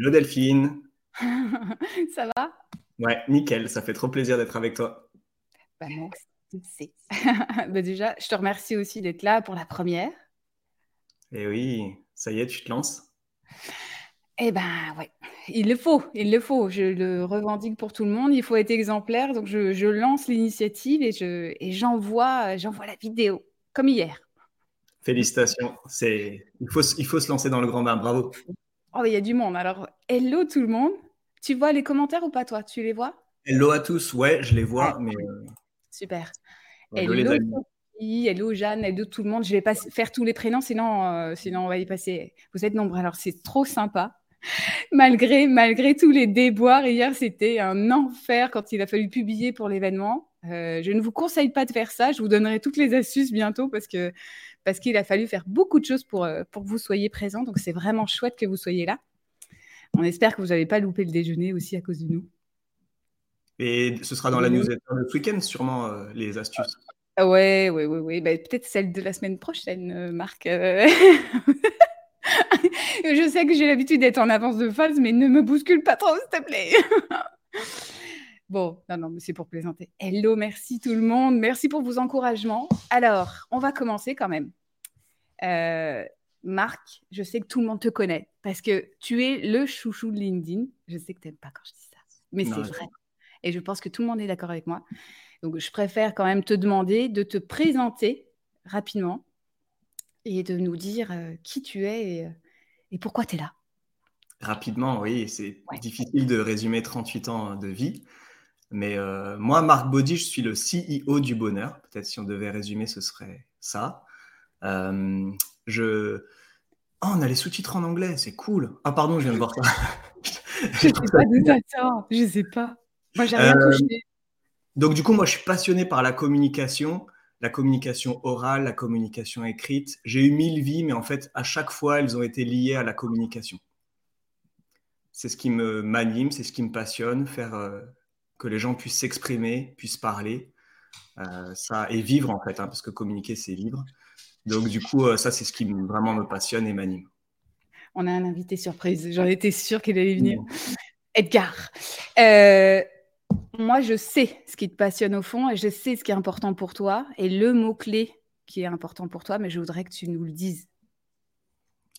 Hello Delphine Ça va? Ouais, nickel, ça fait trop plaisir d'être avec toi. Bah sais. bah déjà, je te remercie aussi d'être là pour la première. Eh oui, ça y est, tu te lances? Eh ben ouais, il le faut, il le faut. Je le revendique pour tout le monde. Il faut être exemplaire. Donc je, je lance l'initiative et je et j'envoie j'envoie la vidéo comme hier. Félicitations. C'est il faut il faut se lancer dans le grand bain. Bravo. Oh, il y a du monde. Alors, hello tout le monde. Tu vois les commentaires ou pas, toi? Tu les vois? Hello à tous. Ouais, je les vois, mais. Euh, Super. hello, les hello Jeanne, hello tout le monde. Je vais pas faire tous les prénoms, sinon, euh, sinon on va y passer. Vous êtes nombreux, alors c'est trop sympa. malgré, malgré tous les déboires, hier c'était un enfer quand il a fallu publier pour l'événement. Euh, je ne vous conseille pas de faire ça. Je vous donnerai toutes les astuces bientôt parce que parce qu'il a fallu faire beaucoup de choses pour, pour que vous soyez présents. Donc c'est vraiment chouette que vous soyez là. On espère que vous n'avez pas loupé le déjeuner aussi à cause de nous. Et ce sera dans la newsletter de ce week-end, sûrement, euh, les astuces. Ah ouais, ouais, ouais, ouais. Bah, peut-être celle de la semaine prochaine, euh, Marc. Euh. je sais que j'ai l'habitude d'être en avance de phase, mais ne me bouscule pas trop, s'il te plaît. bon, non, non, mais c'est pour plaisanter. Hello, merci tout le monde. Merci pour vos encouragements. Alors, on va commencer quand même. Marc, je sais que tout le monde te connaît parce que tu es le chouchou de LinkedIn. Je sais que tu n'aimes pas quand je dis ça, mais c'est vrai. Et je pense que tout le monde est d'accord avec moi. Donc, je préfère quand même te demander de te présenter rapidement et de nous dire euh, qui tu es et, euh, pourquoi tu es là. Rapidement, oui, c'est difficile de résumer 38 ans de vie. Mais euh, moi, Marc Baudy, je suis le CEO du bonheur. Peut-être si on devait résumer, ce serait ça. Je, Oh, on a les sous-titres en anglais, c'est cool. Ah, pardon, je viens de voir ça. je sais pas d'où sort, je sais pas. Moi, j'ai rien euh, touché. Donc, du coup, moi, je suis passionné par la communication, la communication orale, la communication écrite. J'ai eu mille vies, mais en fait, à chaque fois, elles ont été liées à la communication. C'est ce qui me m'anime, c'est ce qui me passionne, faire euh, que les gens puissent s'exprimer, puissent parler, euh, ça et vivre en fait, hein, parce que communiquer, c'est vivre. Donc, du coup, euh, ça, c'est ce qui vraiment me passionne et m'anime. On a un invité surprise. J'en étais sûre qu'il allait venir. Edgar. Euh, moi, je sais ce qui te passionne au fond et je sais ce qui est important pour toi et le mot-clé qui est important pour toi, mais je voudrais que tu nous le dises.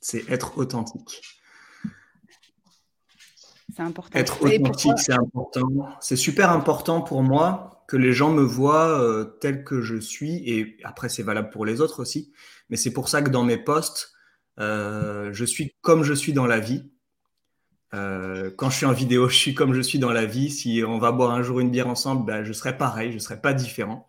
C'est être authentique. C'est important. Être authentique, c'est important. C'est super important pour moi que les gens me voient euh, tel que je suis, et après c'est valable pour les autres aussi, mais c'est pour ça que dans mes posts, euh, je suis comme je suis dans la vie. Euh, quand je suis en vidéo, je suis comme je suis dans la vie. Si on va boire un jour une bière ensemble, ben, je serai pareil, je ne serai pas différent.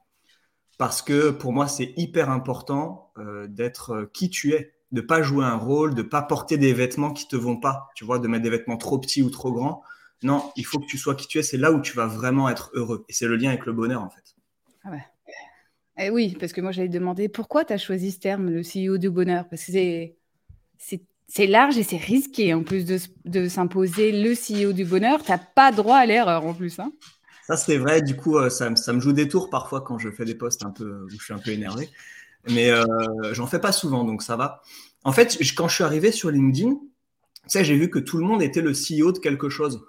Parce que pour moi, c'est hyper important d'être qui tu es, de pas jouer un rôle, de pas porter des vêtements qui te vont pas, tu vois, de mettre des vêtements trop petits ou trop grands. Non, il faut que tu sois qui tu es. C'est là où tu vas vraiment être heureux. Et c'est le lien avec le bonheur, en fait. Ah ouais. Eh oui, parce que moi, j'allais demander pourquoi tu as choisi ce terme, le CEO du bonheur? Parce que c'est large et c'est risqué, en plus de, s'imposer le CEO du bonheur. Tu n'as pas droit à l'erreur, en plus. Hein. ça, c'est vrai. Du coup, euh, ça, me joue des tours parfois quand je fais des posts un peu, où je suis un peu énervé. Mais euh, j'en fais pas souvent, donc ça va. En fait, quand je suis arrivé sur LinkedIn, tu sais, j'ai vu que tout le monde était le CEO de quelque chose.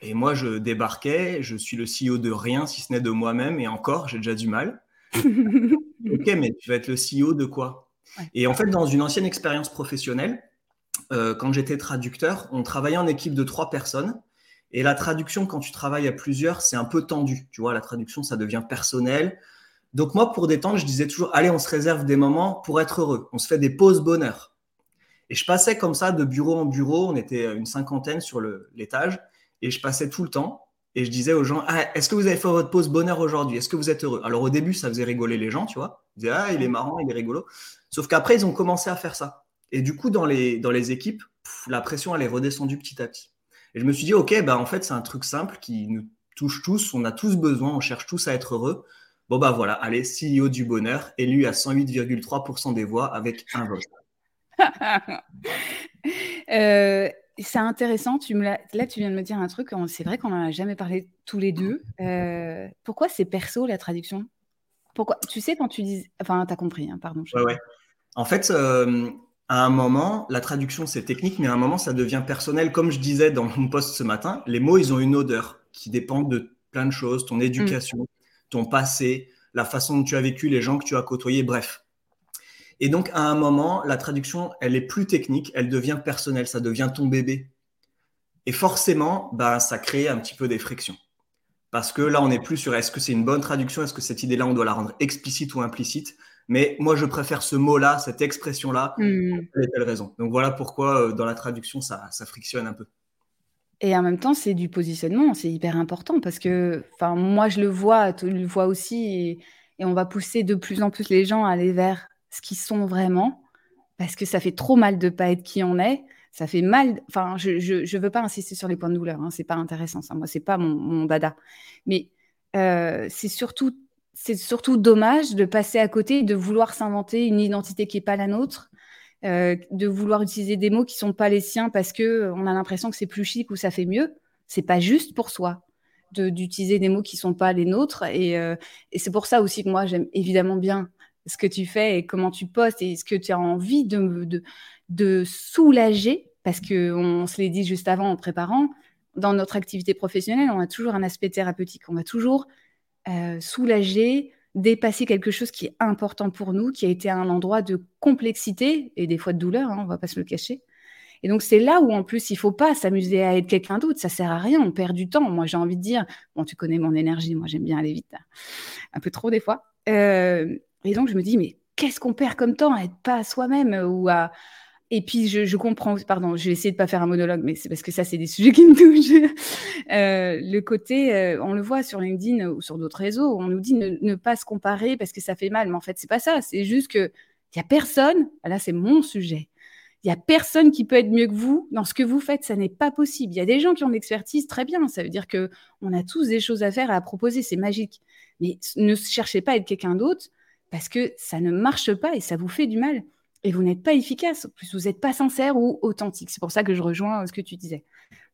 Et moi, je débarquais, je suis le CEO de rien, si ce n'est de moi-même, et encore, j'ai déjà du mal. ok, mais tu vas être le CEO de quoi? Et en fait, dans une ancienne expérience professionnelle, euh, quand j'étais traducteur, on travaillait en équipe de trois personnes. Et la traduction, quand tu travailles à plusieurs, c'est un peu tendu. Tu vois, la traduction, ça devient personnel. Donc moi, pour détendre, je disais toujours, allez, on se réserve des moments pour être heureux. On se fait des pauses bonheur. Et je passais comme ça de bureau en bureau. On était une cinquantaine sur l'étage. Et je passais tout le temps et je disais aux gens ah, Est-ce que vous avez fait votre pause bonheur aujourd'hui? Est-ce que vous êtes heureux? Alors au début, ça faisait rigoler les gens, tu vois. Ils disaient Ah, il est marrant, il est rigolo. Sauf qu'après, ils ont commencé à faire ça. Et du coup, dans les, dans les équipes, la pression, elle est redescendue petit à petit. Et je me suis dit Ok, bah, en fait, c'est un truc simple qui nous touche tous. On a tous besoin, on cherche tous à être heureux. Bon, bah voilà, allez, CEO du bonheur, élu à 108,3% des voix avec un vote. euh, c'est intéressant. Tu me là, tu viens de me dire un truc. C'est vrai qu'on n'en a jamais parlé tous les deux. Euh, pourquoi c'est perso la traduction? Pourquoi Tu sais quand tu dis, enfin, t'as compris, hein, pardon. Ouais, ouais. En fait, euh, à un moment, la traduction, c'est technique, mais à un moment, ça devient personnel. Comme je disais dans mon post ce matin, les mots, ils ont une odeur qui dépend de plein de choses, ton éducation, ton passé, la façon dont tu as vécu, les gens que tu as côtoyés, bref. Et donc, à un moment, la traduction, elle est plus technique, elle devient personnelle, ça devient ton bébé. Et forcément, bah, ça crée un petit peu des frictions. Parce que là, on n'est plus sur est-ce que c'est une bonne traduction, est-ce que cette idée-là, on doit la rendre explicite ou implicite? Mais moi, je préfère ce mot-là, cette expression-là, mmh. pour telle raison. Donc voilà pourquoi euh, dans la traduction, ça, ça frictionne un peu. Et en même temps, c'est du positionnement, c'est hyper important parce que, enfin, moi, je le vois, tu le vois aussi, et, on va pousser de plus en plus les gens à aller vers ce qu'ils sont vraiment, parce que ça fait trop mal de pas être qui on est. Ça fait mal. Enfin, je je, veux pas insister sur les points de douleur, hein, c'est pas intéressant ça. Moi, c'est pas mon, mon dada. Mais euh, c'est surtout c'est surtout dommage de passer à côté, de vouloir s'inventer une identité qui n'est pas la nôtre, euh, de vouloir utiliser des mots qui sont pas les siens parce que euh, on a l'impression que c'est plus chic ou ça fait mieux. C'est pas juste pour soi d'utiliser des mots qui sont pas les nôtres. Et, euh, et c'est pour ça aussi que moi, j'aime évidemment bien ce que tu fais et comment tu postes et ce que tu as envie de, de, de soulager, parce qu'on se l'est dit juste avant en préparant, dans notre activité professionnelle, on a toujours un aspect thérapeutique. On va toujours soulager, dépasser quelque chose qui est important pour nous, qui a été un endroit de complexité et des fois de douleur, hein, on va pas se le cacher. Et donc c'est là où en plus il faut pas s'amuser à être quelqu'un d'autre, ça sert à rien, on perd du temps. Moi j'ai envie de dire, bon tu connais mon énergie, moi j'aime bien aller vite, hein. un peu trop des fois. Euh, et donc je me dis mais qu'est-ce qu'on perd comme temps à être pas soi-même ou à et puis, je, comprends, pardon, je vais essayer de pas faire un monologue, mais c'est parce que ça, c'est des sujets qui me touchent. Euh, le côté, euh, on le voit sur LinkedIn ou sur d'autres réseaux, on nous dit ne, pas se comparer parce que ça fait mal. Mais en fait, c'est pas ça. C'est juste que il y a personne, là, c'est mon sujet. Il y a personne qui peut être mieux que vous dans ce que vous faites. Ça n'est pas possible. Il y a des gens qui ont l'expertise, très bien. Ça veut dire que on a tous des choses à faire, à proposer. C'est magique. Mais ne cherchez pas à être quelqu'un d'autre parce que ça ne marche pas et ça vous fait du mal et vous n'êtes pas efficace. En plus, vous n'êtes pas sincère ou authentique. C'est pour ça que je rejoins ce que tu disais.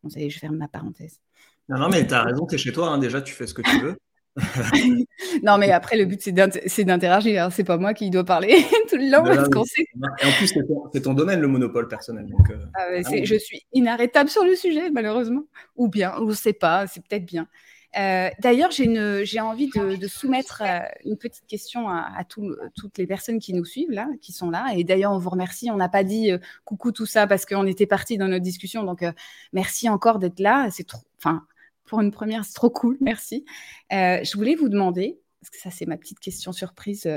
Bon, ça y est, je ferme ma parenthèse. Non, non, mais tu as raison, tu es chez toi. Hein. déjà, tu fais ce que tu veux. non, mais après, le but, c'est d'interagir. Hein. C'est pas moi qui dois parler tout le long. parce qu'on sait... Et en plus, c'est ton, domaine, le monopole personnel. Donc, euh, ah je suis inarrêtable sur le sujet, malheureusement. Ou bien, ou je sais pas, c'est peut-être bien. Euh, d'ailleurs, j'ai envie de, soumettre euh, une petite question à, toutes les personnes qui nous suivent, là, qui sont là. Et d'ailleurs, on vous remercie. On n'a pas dit euh, coucou tout ça parce qu'on était parti dans notre discussion. Donc, merci encore d'être là. C'est enfin, pour une première, c'est trop cool. Merci. je voulais vous demander, parce que ça, c'est ma petite question surprise.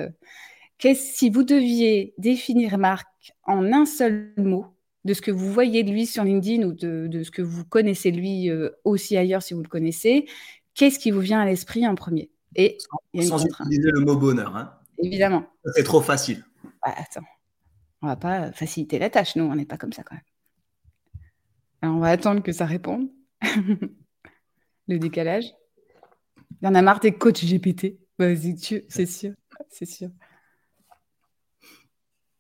si vous deviez définir Marc en un seul mot, de ce que vous voyez de lui sur LinkedIn ou de ce que vous connaissez de lui aussi ailleurs si vous le connaissez, qu'est-ce qui vous vient à l'esprit en premier? Et sans, utiliser le mot bonheur. Hein. Évidemment. C'est trop facile. Bah, attends, on va pas faciliter la tâche, nous, on n'est pas comme ça quand même. Alors, on va attendre que ça réponde. le décalage. Il y en a marre des coachs GPT. Vas-y, tu, c'est sûr, c'est sûr.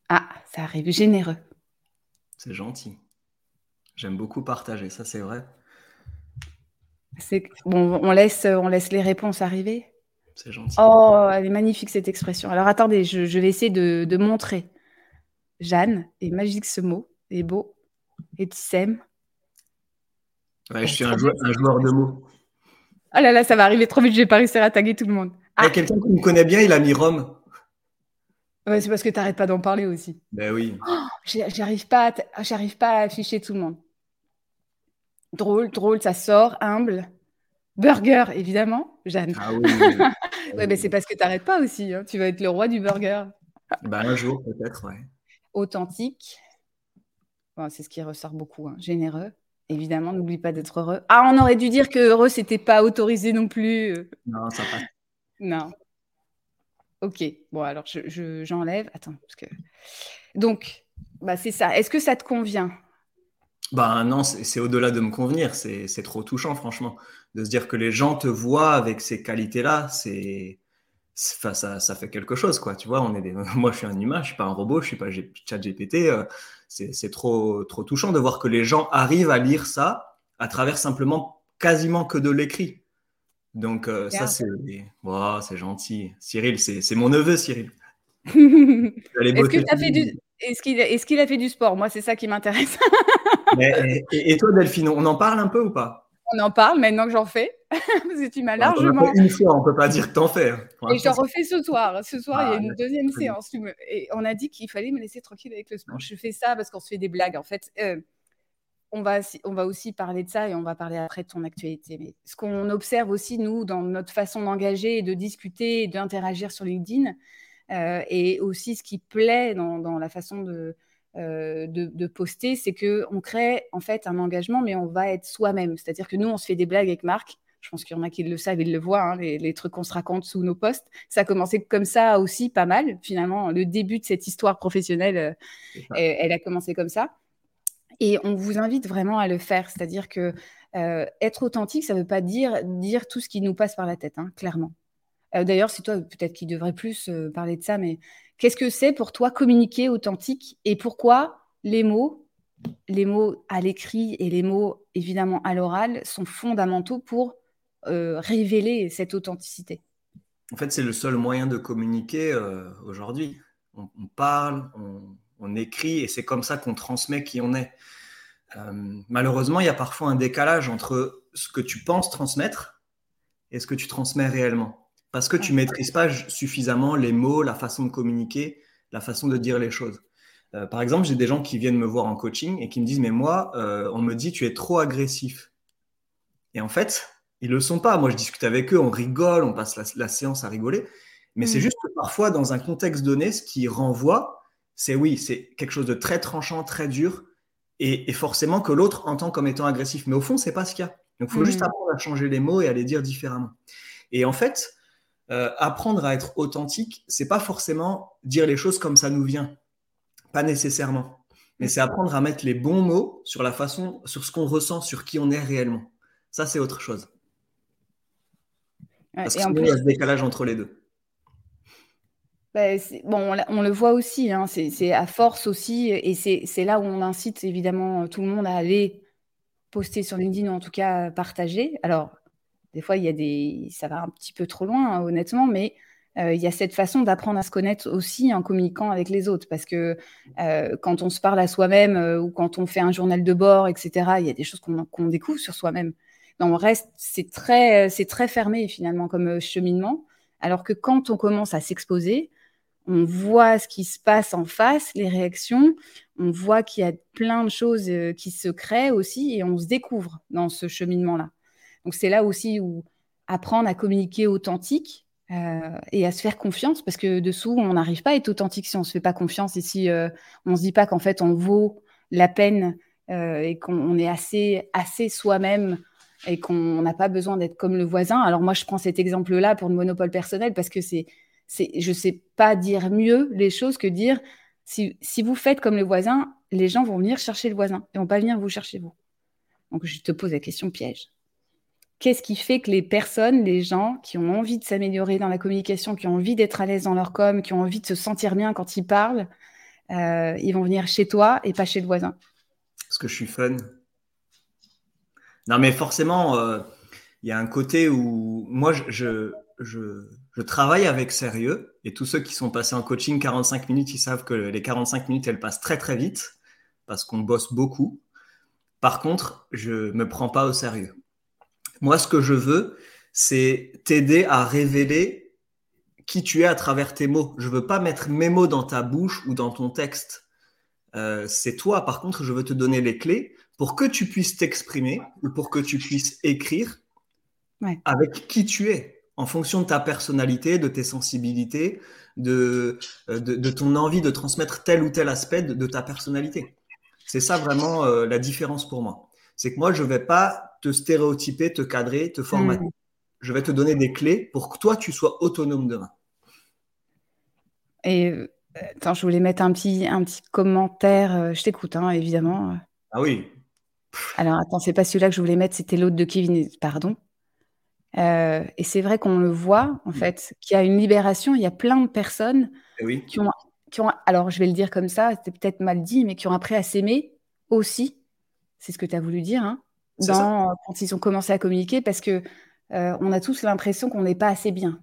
Ah, ça arrive, généreux. C'est gentil. J'aime beaucoup partager, ça c'est vrai. Bon, on laisse, on laisse les réponses arriver. C'est gentil. Oh, elle est magnifique cette expression. Alors attendez, je, vais essayer de, montrer. Jeanne, est magique ce mot, est beau, et Tissem. Ouais, je suis un joueur, de mots. Oh là là, ça va arriver trop vite, je vais pas réussir à taguer tout le monde. Il y a ah. quelqu'un qui me connaît bien, il a mis Rome. Ouais, c'est parce que tu n'arrêtes pas d'en parler aussi. Ben oui. Oh, j'arrive pas, j'arrive pas à afficher tout le monde. Drôle, drôle, ça sort, humble. Burger, évidemment, Jeanne. Ah oui. ouais, mais c'est parce que tu n'arrêtes pas aussi. Hein. Tu vas être le roi du burger. Bah, un jour, peut-être, ouais. Authentique. c'est ce qui ressort beaucoup. Hein. Généreux. Évidemment, n'oublie pas d'être heureux. Ah, on aurait dû dire que heureux, c'était pas autorisé non plus. Non, ça passe. Non. Ok. Bon, alors, j'enlève. Je, Attends, parce que. Donc, bah, c'est ça. Est-ce que ça te convient? Ben non, c'est au-delà de me convenir, c'est trop touchant, franchement. De se dire que les gens te voient avec ces qualités-là, c'est. ça, ça, fait quelque chose, quoi. Tu vois, on est moi, je suis un humain, je suis pas un robot, je suis pas chat GPT. Euh, c'est trop, trop touchant de voir que les gens arrivent à lire ça à travers simplement quasiment que de l'écrit. Donc, euh, ça, c'est c'est gentil. Cyril, c'est mon neveu, Cyril. Est-ce qu'il a fait du sport? Moi, c'est ça qui m'intéresse. et, toi, Delphine, on en parle un peu ou pas? On en parle maintenant que j'en fais. Parce que tu m'as largement. On une fois, on peut pas dire que t'en fais. Hein. Et j'en refais ce soir. Ce soir, il y a ah, une deuxième séance. Et on a dit qu'il fallait me laisser tranquille avec le sport. Je fais ça parce qu'on se fait des blagues. En fait, euh, on va, on va aussi parler de ça et on va parler après de ton actualité. Mais ce qu'on observe aussi, nous, dans notre façon d'engager, de discuter et d'interagir sur LinkedIn, euh, et aussi ce qui plaît dans, la façon euh, de, de, poster, c'est qu'on crée en fait un engagement, mais on va être soi-même. C'est-à-dire que nous, on se fait des blagues avec Marc. Je pense qu'il y en a qui le savent, ils le voient, hein, les, les, trucs qu'on se raconte sous nos posts. Ça a commencé comme ça aussi, pas mal. Finalement, le début de cette histoire professionnelle, euh, elle a commencé comme ça. Et on vous invite vraiment à le faire. C'est-à-dire que euh, être authentique, ça ne veut pas dire dire tout ce qui nous passe par la tête, hein, clairement. Euh, d'ailleurs, c'est toi peut-être qui devrais plus euh, parler de ça, mais qu'est-ce que c'est pour toi communiquer authentique et pourquoi les mots, les mots à l'écrit et les mots évidemment à l'oral sont fondamentaux pour révéler cette authenticité? En fait, c'est le seul moyen de communiquer aujourd'hui. On, parle, on, écrit et c'est comme ça qu'on transmet qui on est. Euh, malheureusement, il y a parfois un décalage entre ce que tu penses transmettre et ce que tu transmets réellement. Parce que tu maîtrises pas suffisamment les mots, la façon de communiquer, la façon de dire les choses. Euh, par exemple, j'ai des gens qui viennent me voir en coaching et qui me disent Mais moi, euh, on me dit tu es trop agressif. Et en fait, ils le sont pas. Moi, je discute avec eux, on rigole, on passe la, séance à rigoler. Mais c'est mm. juste que parfois, dans un contexte donné, ce qui renvoie, c'est oui, c'est quelque chose de très tranchant, très dur, et, forcément que l'autre entend comme étant agressif. Mais au fond, c'est pas ce qu'il y a. Donc, il faut juste mm. apprendre à changer les mots et à les dire différemment. Et en fait, euh, apprendre à être authentique, c'est pas forcément dire les choses comme ça nous vient, pas nécessairement. Mais c'est apprendre à mettre les bons mots sur la façon, sur ce qu'on ressent, sur qui on est réellement. Ça, c'est autre chose. Parce qu'il y a ce décalage entre les deux. Bah, bon, on, le voit aussi, hein, c'est à force aussi, et c'est là où on incite évidemment tout le monde à aller poster sur LinkedIn ou en tout cas partager. Alors, des fois, il y a des, ça va un petit peu trop loin, hein, honnêtement, mais euh, il y a cette façon d'apprendre à se connaître aussi en communiquant avec les autres, parce que euh, quand on se parle à soi-même euh, ou quand on fait un journal de bord, etc., il y a des choses qu'on découvre sur soi-même. On reste, c'est très, très fermé finalement comme cheminement, alors que quand on commence à s'exposer, on voit ce qui se passe en face, les réactions, on voit qu'il y a plein de choses qui se créent aussi et on se découvre dans ce cheminement-là. Donc c'est là aussi où apprendre à communiquer authentique euh, et à se faire confiance parce que dessous, on n'arrive pas à être authentique si on ne se fait pas confiance et si euh, on ne se dit pas qu'en fait on vaut la peine et qu'on est assez, assez soi-même et qu'on n'a pas besoin d'être comme le voisin. Alors moi, je prends cet exemple-là pour le monopole personnel parce que c'est je ne sais pas dire mieux les choses que dire si, vous faites comme le voisin, les gens vont venir chercher le voisin et vont pas venir vous chercher vous. Donc je te pose la question piège. Qu'est-ce qui fait que les personnes, les gens qui ont envie de s'améliorer dans la communication, qui ont envie d'être à l'aise dans leur com, qui ont envie de se sentir bien quand ils parlent, euh, ils vont venir chez toi et pas chez le voisin Parce que je suis fun. Non, mais forcément, euh, il y a un côté où moi, je, je, travaille avec sérieux et tous ceux qui sont passés en coaching 45 minutes, ils savent que les 45 minutes, elles passent très très vite parce qu'on bosse beaucoup. Par contre, je me prends pas au sérieux. Moi, ce que je veux, c'est t'aider à révéler qui tu es à travers tes mots. Je veux pas mettre mes mots dans ta bouche ou dans ton texte. Euh, c'est toi. Par contre, je veux te donner les clés pour que tu puisses t'exprimer ou pour que tu puisses écrire avec qui tu es en fonction de ta personnalité, de tes sensibilités, de, euh, de, ton envie de transmettre tel ou tel aspect de, ta personnalité. C'est ça vraiment euh, la différence pour moi. C'est que moi, je ne vais pas te stéréotyper, te cadrer, te formater. Hmm. Je vais te donner des clés pour que toi, tu sois autonome demain. Et euh, attends, je voulais mettre un petit, un petit commentaire. Je t'écoute, hein, évidemment. Ah oui. Alors, attends, c'est pas celui-là que je voulais mettre, c'était l'autre de Kevin. Pardon. Euh, et c'est vrai qu'on le voit, en fait, qu'il y a une libération. Il y a plein de personnes eh qui, ont, qui, ont, alors je vais le dire comme ça, c'était peut-être mal dit, mais qui ont appris à s'aimer aussi. C'est ce que tu as voulu dire, hein, dans, quand ils ont commencé à communiquer, parce que euh, on a tous l'impression qu'on n'est pas assez bien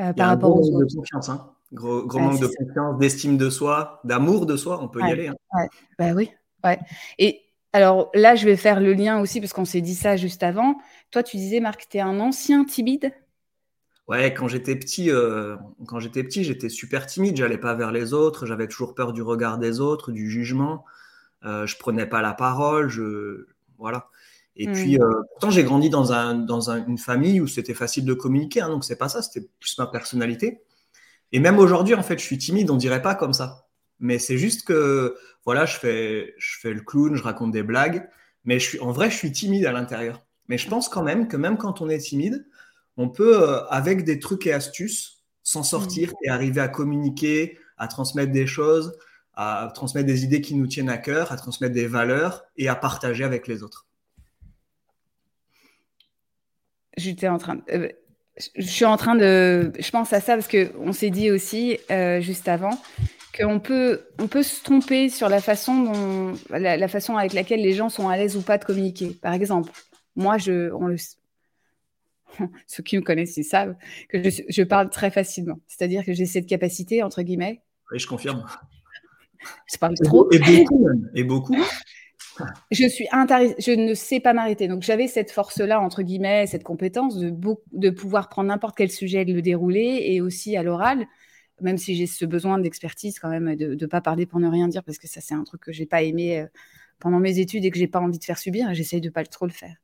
euh, par rapport aux autres. Confiance, hein. Gros, manque de confiance, d'estime de soi, d'amour de soi, on peut y aller. Hein. Bah oui, ouais. Et alors là, je vais faire le lien aussi parce qu'on s'est dit ça juste avant. Toi, tu disais, Marc, tu es un ancien timide? Ouais, quand j'étais petit, euh, quand j'étais petit, j'étais super timide. J'allais pas vers les autres. J'avais toujours peur du regard des autres, du jugement. Euh, je prenais pas la parole. Je voilà. Et hmm. puis, euh, pourtant, j'ai grandi dans, un, dans une famille où c'était facile de communiquer. Hein, donc, c'est pas ça. C'était plus ma personnalité. Et même aujourd'hui, en fait, je suis timide. On dirait pas comme ça. Mais c'est juste que, voilà, je fais, je fais le clown, je raconte des blagues. Mais je suis, en vrai, je suis timide à l'intérieur. Mais je pense quand même que même quand on est timide, on peut, euh, avec des trucs et astuces, s'en sortir mm. et arriver à communiquer, à transmettre des choses, à transmettre des idées qui nous tiennent à cœur, à transmettre des valeurs et à partager avec les autres. J'étais en train. Euh, je suis en train de. Je pense à ça parce qu'on s'est dit aussi euh, juste avant qu'on peut, on peut se tromper sur la façon, dont, la, façon avec laquelle les gens sont à l'aise ou pas de communiquer. Par exemple, moi, je, on le, ceux qui me connaissent, ils savent que je, parle très facilement. C'est-à-dire que j'ai cette capacité, entre guillemets. Oui, je confirme. Je parle trop. Et beaucoup, et beaucoup. Je suis je ne sais pas m'arrêter. Donc j'avais cette force-là, entre guillemets, cette compétence de, de pouvoir prendre n'importe quel sujet et de le dérouler, et aussi à l'oral, même si j'ai ce besoin d'expertise quand même, de ne pas parler pour ne rien dire, parce que ça c'est un truc que j'ai pas aimé euh, pendant mes études et que j'ai pas envie de faire subir, j'essaye de pas trop le faire.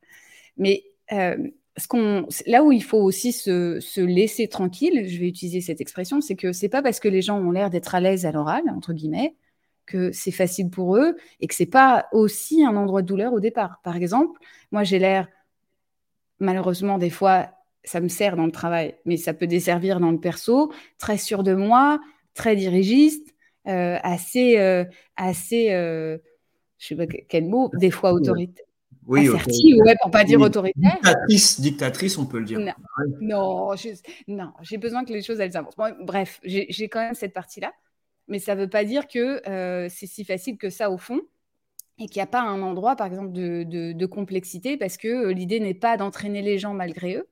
Mais euh, ce qu'on, là où il faut aussi se, se, laisser tranquille, je vais utiliser cette expression, c'est que c'est pas parce que les gens ont l'air d'être à l'aise à l'oral, entre guillemets, que c'est facile pour eux et que c'est pas aussi un endroit de douleur au départ. Par exemple, moi j'ai l'air, malheureusement des fois, ça me sert dans le travail, mais ça peut desservir dans le perso, très sûr de moi, très dirigiste, euh, assez, euh, assez, euh, je sais pas quel mot, des fois autoritaire oui, assertive, ouais, pour pas dire autoritaire. Dictatrice, dictatrice, on peut le dire. Non, non j'ai besoin que les choses elles avancent. bref, j'ai quand même cette partie-là, mais ça ne veut pas dire que euh, c'est si facile que ça au fond et qu'il n'y a pas un endroit, par exemple, de, de, complexité, parce que euh, l'idée n'est pas d'entraîner les gens malgré eux,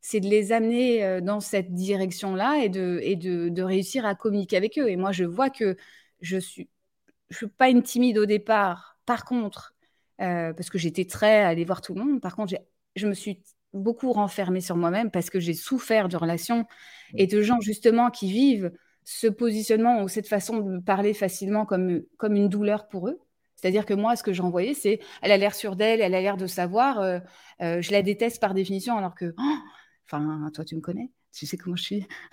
c'est de les amener euh, dans cette direction-là et, de, et de, réussir à communiquer avec eux. Et moi, je vois que je suis, je suis pas une timide au départ. Par contre, parce que j'étais très à aller voir tout le monde. Par contre, je me suis beaucoup renfermée sur moi-même parce que j'ai souffert de relations et de gens justement qui vivent ce positionnement ou cette façon de parler facilement comme, comme une douleur pour eux. C'est-à-dire que moi, ce que j'envoyais, c'est elle a l'air sûre d'elle, elle a l'air de savoir, euh, euh, je la déteste par définition, alors que, oh, enfin, toi, tu me connais, tu sais comment je suis.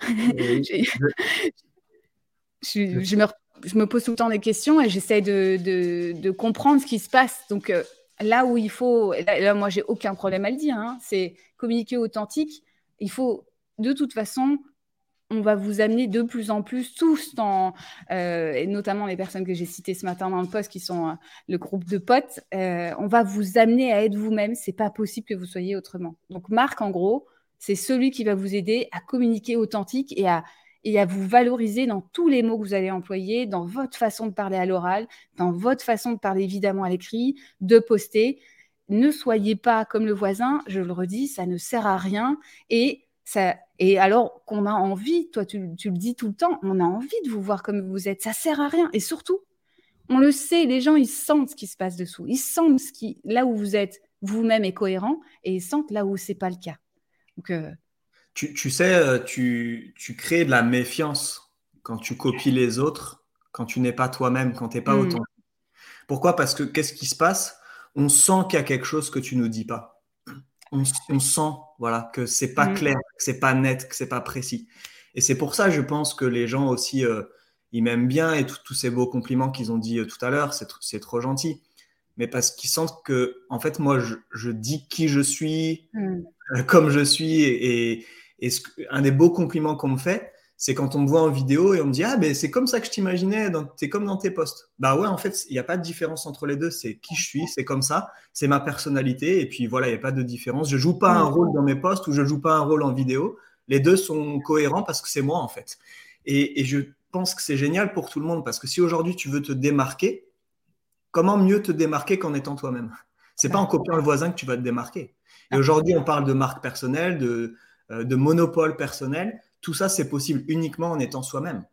je, je, me, je me pose tout le temps des questions et j'essaie de, comprendre ce qui se passe. Donc euh, là où il faut, là, moi j'ai aucun problème à le dire, hein, c'est communiquer authentique. Il faut de toute façon, on va vous amener de plus en plus tous euh, et notamment les personnes que j'ai citées ce matin dans le poste qui sont euh, le groupe de potes, on va vous amener à être vous-même. C'est pas possible que vous soyez autrement. Donc Marc, en gros, c'est celui qui va vous aider à communiquer authentique et à et à vous valoriser dans tous les mots que vous allez employer, dans votre façon de parler à l'oral, dans votre façon de parler évidemment à l'écrit, de poster. Ne soyez pas comme le voisin, je le redis, ça ne sert à rien. Et, ça, et alors qu'on a envie, toi tu, le dis tout le temps, on a envie de vous voir comme vous êtes, ça sert à rien. Et surtout, on le sait, les gens, ils sentent ce qui se passe dessous. Ils sentent ce qui, là où vous êtes vous-même est cohérent et ils sentent là où c'est pas le cas. Donc, euh, tu, sais, euh, tu, crées de la méfiance quand tu copies les autres, quand tu n'es pas toi-même, quand tu n'es pas hmm. autant. Pourquoi? Parce que qu'est-ce qui se passe? On sent qu'il y a quelque chose que tu ne nous dis pas. On, sent voilà, que c'est pas hmm. clair, que c'est pas net, que c'est pas précis. Et c'est pour ça, je pense que les gens aussi, euh, ils m'aiment bien et tous ces beaux compliments qu'ils ont dit euh, tout à l'heure, c'est trop gentil. Mais parce qu'ils sentent que, en fait, moi, je, dis qui je suis, hmm. comme je suis, et, et un des beaux compliments qu'on me fait, c'est quand on me voit en vidéo et on me dit Ah, ben c'est comme ça que je t'imaginais, c'est comme dans tes posts. Bah ouais, en fait, il n'y a pas de différence entre les deux. C'est qui je suis, c'est comme ça, c'est ma personnalité. Et puis voilà, il n'y a pas de différence. Je joue pas un rôle dans mes posts ou je joue pas un rôle en vidéo. Les deux sont cohérents parce que c'est moi, en fait. Et, et je pense que c'est génial pour tout le monde parce que si aujourd'hui tu veux te démarquer, comment mieux te démarquer qu'en étant toi-même? C'est pas en copiant le voisin que tu vas te démarquer. Et aujourd'hui, on parle de marque personnelle, de euh, de monopole personnel, tout ça, c'est possible uniquement en étant soi-même.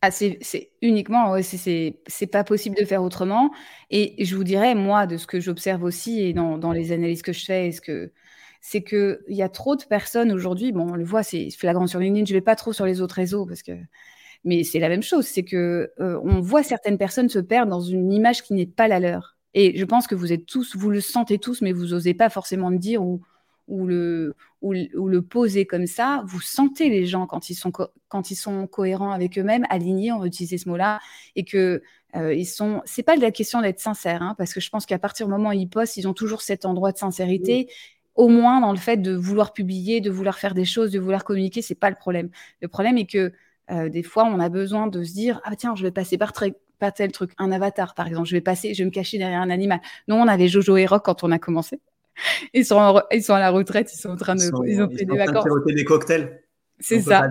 Ah, c'est uniquement, c'est pas possible de faire autrement. Et je vous dirais, moi, de ce que j'observe aussi et dans, dans, les analyses que je fais, ce que c'est qu'il y a trop de personnes aujourd'hui, bon, on le voit, c'est flagrant sur LinkedIn, je vais pas trop sur les autres réseaux parce que mais c'est la même chose, c'est que euh, on voit certaines personnes se perdre dans une image qui n'est pas la leur. Et je pense que vous êtes tous, vous le sentez tous, mais vous n'osez pas forcément le dire ou, ou le, ou, le poser comme ça, vous sentez les gens quand ils sont, quand ils sont cohérents avec eux-mêmes, alignés, on va utiliser ce mot-là, et que euh, ils sont. C'est pas de la question d'être sincère, hein, parce que je pense qu'à partir du moment où ils postent, ils ont toujours cet endroit de sincérité. Au moins dans le fait de vouloir publier, de vouloir faire des choses, de vouloir communiquer, c'est pas le problème. Le problème est que euh, des fois, on a besoin de se dire ah tiens, je vais passer par, tel truc, un avatar par exemple, je vais passer, je vais me cacher derrière un animal. Nous, on avait Jojo et Rock quand on a commencé ils, sont ils sont à la retraite, ils sont en train de. Ils, ont fait des vacances. De des cocktails. C'est ça.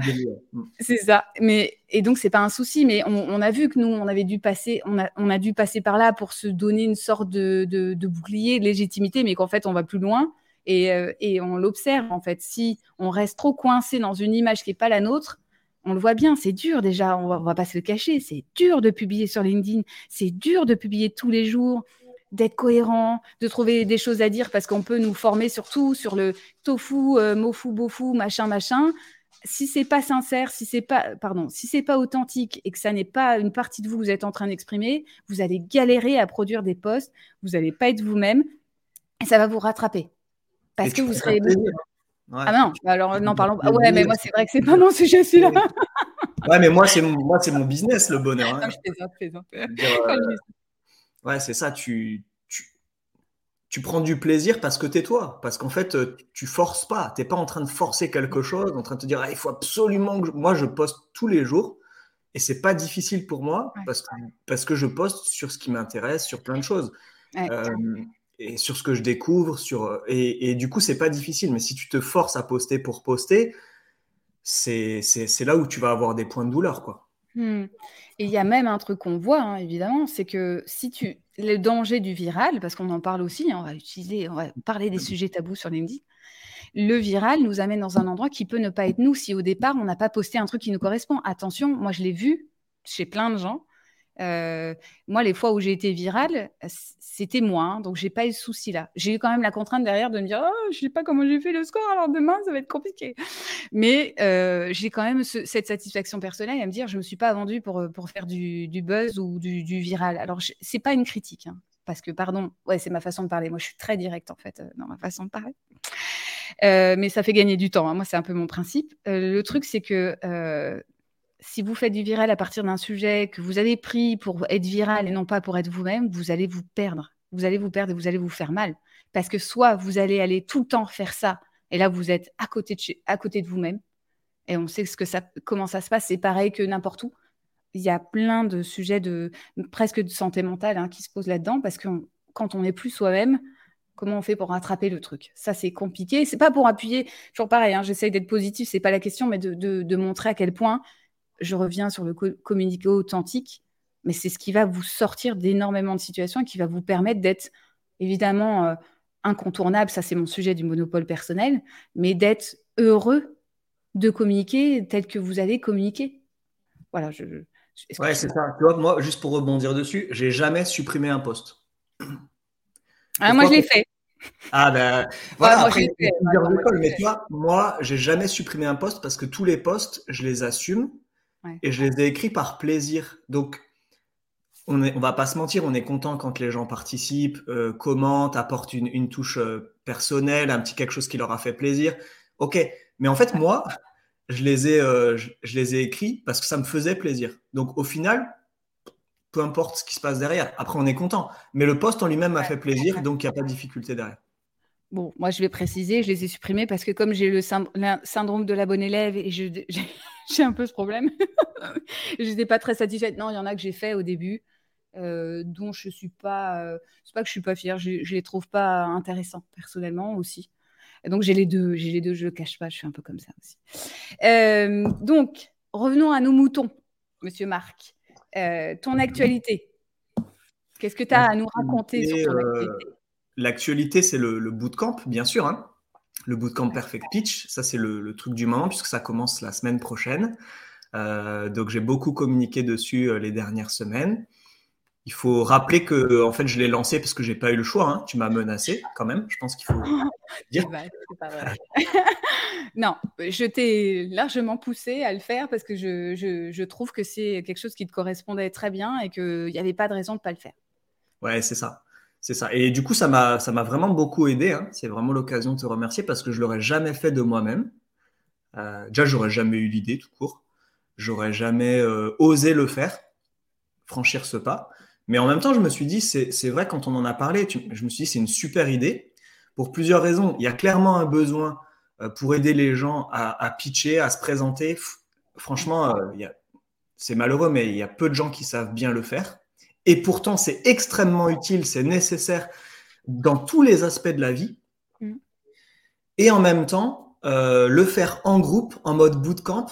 Mm. C'est ça. Mais et donc c'est pas un souci, mais on, a vu que nous on avait dû passer, on a, on a dû passer par là pour se donner une sorte de, de, bouclier, de légitimité, mais qu'en fait on va plus loin et, euh, et on l'observe en fait. Si on reste trop coincé dans une image qui est pas la nôtre, on le voit bien, c'est dur déjà. On va, on va pas se le cacher, c'est dur de publier sur LinkedIn, c'est dur de publier tous les jours d'être cohérent, de trouver des choses à dire parce qu'on peut nous former surtout sur le tofu, euh, mofu, bofu, machin, machin. Si c'est pas sincère, si c'est pas, pardon, si c'est pas authentique et que ça n'est pas une partie de vous que vous êtes en train d'exprimer, vous allez galérer à produire des posts, vous n'allez pas être vous-même et ça va vous rattraper parce que vous serez. Ah non, alors non, parlons. Ah ouais, mais moi c'est vrai que c'est pas mon sujet celui-là. ouais, mais moi c'est mon, moi c'est mon business le bonheur. Hein. je plaisante, je plaisante. Ouais, c'est ça, tu, tu, prends du plaisir parce que tu es toi. Parce qu'en fait, euh, tu forces pas. Tu n'es pas en train de forcer quelque chose, en train de te dire, ah, il faut absolument que. Moi, je poste tous les jours et c'est pas difficile pour moi parce, que, parce que je poste sur ce qui m'intéresse, sur plein de choses. Euh, et sur ce que je découvre. Sur, et, et du coup, c'est pas difficile. Mais si tu te forces à poster pour poster, c'est là où tu vas avoir des points de douleur. quoi. Hmm. Et il y a même un truc qu'on voit, hein, évidemment, c'est que si tu. Le danger du viral, parce qu'on en parle aussi, hein, on va utiliser, on va parler des sujets tabous sur LinkedIn. Le viral nous amène dans un endroit qui peut ne pas être nous si au départ on n'a pas posté un truc qui nous correspond. Attention, moi je l'ai vu chez plein de gens euh, moi, les fois où j'ai été virale, c'était moi, hein, donc j'ai pas eu ce souci-là. J'ai eu quand même la contrainte derrière de me dire, oh, je sais pas comment j'ai fait le score, alors demain ça va être compliqué. Mais euh, j'ai quand même cette satisfaction personnelle à me dire, je me suis pas vendue pour, pour faire du, buzz ou du, viral. Alors c'est pas une critique, hein, parce que pardon, ouais, c'est ma façon de parler. Moi, je suis très directe en fait euh, dans ma façon de parler. mais ça fait gagner du temps. Hein. Moi, c'est un peu mon principe. le truc, c'est que si vous faites du viral à partir d'un sujet que vous avez pris pour être viral et non pas pour être vous-même, vous allez vous perdre. Vous allez vous perdre et vous allez vous faire mal. Parce que soit vous allez aller tout le temps faire ça, et là vous êtes à côté de, à côté de vous-même, et on sait ce que ça, comment ça se passe, c'est pareil que n'importe où. Il y a plein de sujets de presque de santé mentale hein, qui se posent là-dedans, parce que quand on n'est plus soi-même, comment on fait pour rattraper le truc? Ça, c'est compliqué. C'est pas pour appuyer, toujours pareil, hein, j'essaye d'être positif, c'est pas la question, mais de, de, montrer à quel point je reviens sur le communiqué authentique, mais c'est ce qui va vous sortir d'énormément de situations et qui va vous permettre d'être évidemment euh, incontournable, ça c'est mon sujet du monopole personnel, mais d'être heureux de communiquer tel que vous allez communiquer. Voilà, je. ouais, c'est ça. Tu vois, moi, juste pour rebondir dessus, j'ai jamais supprimé un poste. Ah, moi, je l'ai fait. Ah ben voilà, moi, après, fait, mais tu vois, moi, j'ai jamais supprimé un poste parce que tous les postes, je les assume et je les ai écrits par plaisir. Donc, on ne va pas se mentir, on est content quand les gens participent, euh, commentent, apportent une, touche euh, personnelle, un petit quelque chose qui leur a fait plaisir. Ok, mais en fait, moi, je les ai, euh, je, les ai écrits parce que ça me faisait plaisir. Donc, au final, peu importe ce qui se passe derrière. Après, on est content. Mais le poste en lui-même m'a fait plaisir, donc il n'y a pas de difficulté derrière. Bon, moi, je vais préciser, je les ai supprimés parce que comme j'ai le syndrome de la bonne élève et j'ai un peu ce problème, je n'étais pas très satisfaite. Non, il y en a que j'ai fait au début, euh, dont je suis pas. Euh, c'est pas que je suis pas fière, je, je les trouve pas intéressants personnellement aussi. donc j'ai les deux, j'ai les deux, je le cache pas, je suis un peu comme ça aussi. Euh, donc revenons à nos moutons, Monsieur Marc. ton actualité. Qu'est-ce que tu as à nous raconter sur ton actualité? L'actualité, c'est le, bootcamp, bien sûr. Hein. le bootcamp Perfect Pitch. Ça, c'est le, truc du moment puisque ça commence la semaine prochaine. Euh, donc, j'ai beaucoup communiqué dessus euh, les dernières semaines. Il faut rappeler que, en fait, je l'ai lancé parce que j'ai pas eu le choix. Hein. Tu m'as menacé quand même. Je pense qu'il faut dire. pas non, je t'ai largement poussé à le faire parce que je, je, je trouve que c'est quelque chose qui te correspondait très bien et qu'il n'y avait pas de raison de pas le faire. Ouais, c'est ça. C'est ça. Et du coup, ça m'a, vraiment beaucoup aidé. Hein. C'est vraiment l'occasion de te remercier parce que je l'aurais jamais fait de moi-même. Euh, déjà, j'aurais jamais eu l'idée tout court. J'aurais jamais euh, osé le faire, franchir ce pas. Mais en même temps, je me suis dit, c'est vrai, quand on en a parlé, je me suis dit, c'est une super idée pour plusieurs raisons. Il y a clairement un besoin euh, pour aider les gens à, pitcher, à se présenter. Franchement, euh, c'est malheureux, mais il y a peu de gens qui savent bien le faire. Et pourtant, c'est extrêmement utile, c'est nécessaire dans tous les aspects de la vie. Mm. Et en même temps, euh, le faire en groupe, en mode bootcamp,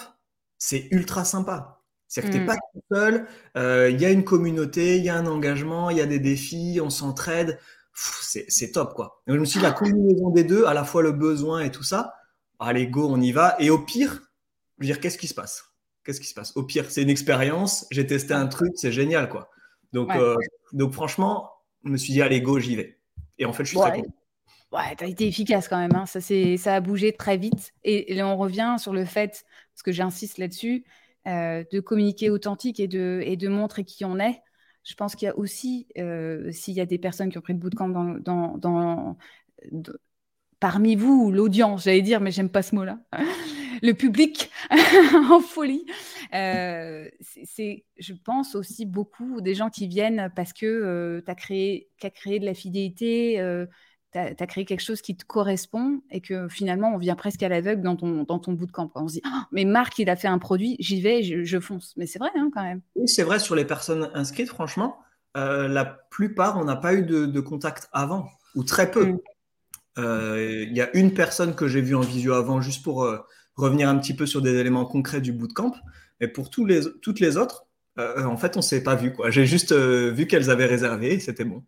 c'est ultra sympa. C'est-à-dire que tu n'es mm. pas tout seul, euh, il y a une communauté, il y a un engagement, il y a des défis, on s'entraide. C'est top, quoi. je me suis dit, la combinaison des deux, à la fois le besoin et tout ça, allez, go, on y va. Et au pire, je veux dire, qu'est-ce qui se passe? Qu'est-ce qui se passe? Au pire, c'est une expérience, j'ai testé un truc, c'est génial, quoi. Donc, euh, donc franchement, je me suis dit, allez, go, j'y vais. Et en fait, je suis très content. Ouais, t'as été efficace quand même. Hein. Ça, ça a bougé très vite. Et, et, on revient sur le fait, parce que j'insiste là-dessus, euh, de communiquer authentique et de, et de montrer qui on est. Je pense qu'il y a aussi, euh, s'il y a des personnes qui ont pris le bootcamp dans, dans, dans, parmi vous, l'audience, j'allais dire, mais j'aime pas ce mot-là, le public en folie. Euh, c'est, je pense aussi beaucoup des gens qui viennent parce que tu as créé, as créé de la fidélité, tu as, créé quelque chose qui te correspond et que finalement, on vient presque à l'aveugle dans ton, dans ton bout de camp. On se dit, «Ah, mais Marc, il a fait un produit, j'y vais, je, fonce. Mais c'est vrai hein, quand même. Oui, c'est vrai sur les personnes inscrites, franchement. Euh, la plupart, on n'a pas eu de, contact avant, ou très peu. Mm. Euh, il y a une personne que j'ai vue en visio avant, juste pour euh, revenir un petit peu sur des éléments concrets du bootcamp. Mais pour tous les, toutes les autres, en fait, on ne s'est pas vu. J'ai juste vu qu'elles avaient réservé c'était bon.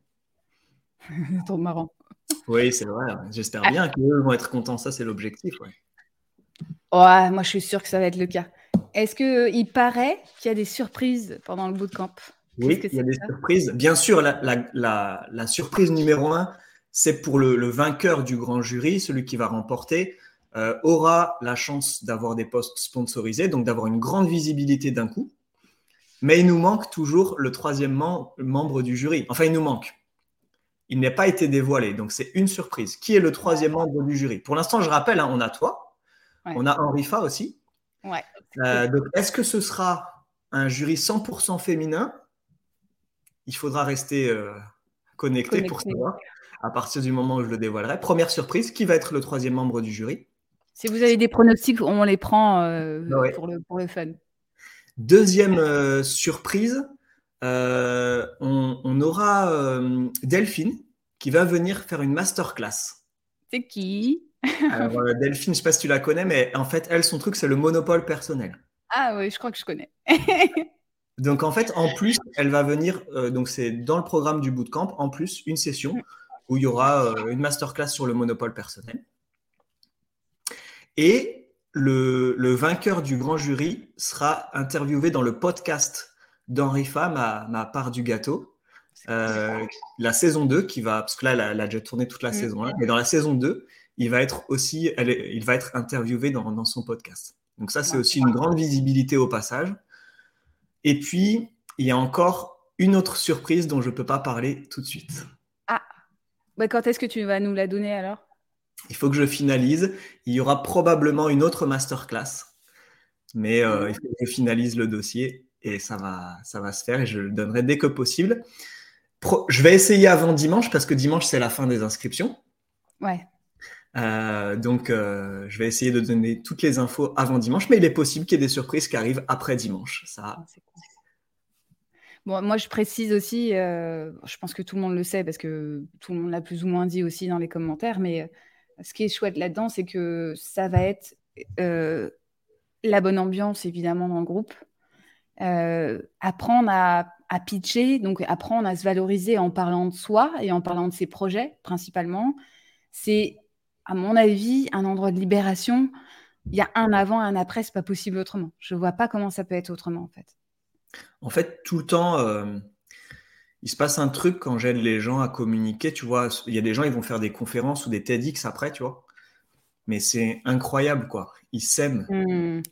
trop marrant. Oui, c'est vrai. J'espère bien qu'eux vont être contents. Ça, c'est l'objectif. Ouais. moi, je suis sûre que ça va être le cas. Est-ce qu'il paraît qu'il y a des surprises pendant le bootcamp? Oui, il y a des surprises. Bien sûr, la, surprise numéro un, c'est pour le, vainqueur du grand jury, celui qui va remporter, euh, aura la chance d'avoir des postes sponsorisés, donc d'avoir une grande visibilité d'un coup. Mais il nous manque toujours le troisième membre du jury. Enfin, il nous manque il n'a pas été dévoilé. Donc, c'est une surprise. Qui est le troisième membre du jury? Pour l'instant, je rappelle, hein, on a toi, on a Henrifa aussi. Ouais. Euh, donc, est-ce que ce sera un jury 100% féminin? Il faudra rester euh, connecté, pour savoir à partir du moment où je le dévoilerai. Première surprise, qui va être le troisième membre du jury? Si vous avez des pronostics, on les prend euh, pour, le, pour, le, fun. Deuxième surprise, euh, on, aura euh, Delphine qui va venir faire une masterclass. C'est qui? Alors, euh, Delphine, je ne sais pas si tu la connais, mais en fait, elle, son truc, c'est le monopole personnel. Ah oui, je crois que je connais. donc, en fait, en plus, elle va venir, donc c'est dans le programme du bootcamp, en plus, une session où il y aura une masterclass sur le monopole personnel. Et le, le, vainqueur du grand jury sera interviewé dans le podcast d'Henrifa, ma, ma part du gâteau. Euh, la saison 2 qui va, parce que là, elle a, déjà tourné toute la mm. saison mais dans la saison 2, il va être aussi, elle il va être interviewé dans, dans son podcast. Donc ça, c'est aussi une grande visibilité au passage. Et puis, il y a encore une autre surprise dont je ne peux pas parler tout de suite. Ah, bah, quand est-ce que tu vas nous la donner alors? Il faut que je finalise. Il y aura probablement une autre masterclass, mais euh, il faut que je finalise le dossier et ça va, ça va se faire et je le donnerai dès que possible. je vais essayer avant dimanche parce que dimanche, c'est la fin des inscriptions. Ouais. Euh, donc, euh, je vais essayer de donner toutes les infos avant dimanche, mais il est possible qu'il y ait des surprises qui arrivent après dimanche. Ça. Ah, bon, moi, je précise aussi, euh, je pense que tout le monde le sait parce que tout le monde l'a plus ou moins dit aussi dans les commentaires, mais ce qui est chouette là-dedans, c'est que ça va être la bonne ambiance, évidemment, dans le groupe. Euh, apprendre à, pitcher, donc apprendre à se valoriser en parlant de soi et en parlant de ses projets principalement, c'est à mon avis, un endroit de libération. Il y a un avant, un après, c'est pas possible autrement. Je vois pas comment ça peut être autrement, en fait. En fait, tout le temps, euh, il se passe un truc quand j'aide les gens à communiquer. Tu vois, il y a des gens, ils vont faire des conférences ou des TEDx après, tu vois. Mais c'est incroyable, quoi. Ils s'aiment. Hmm.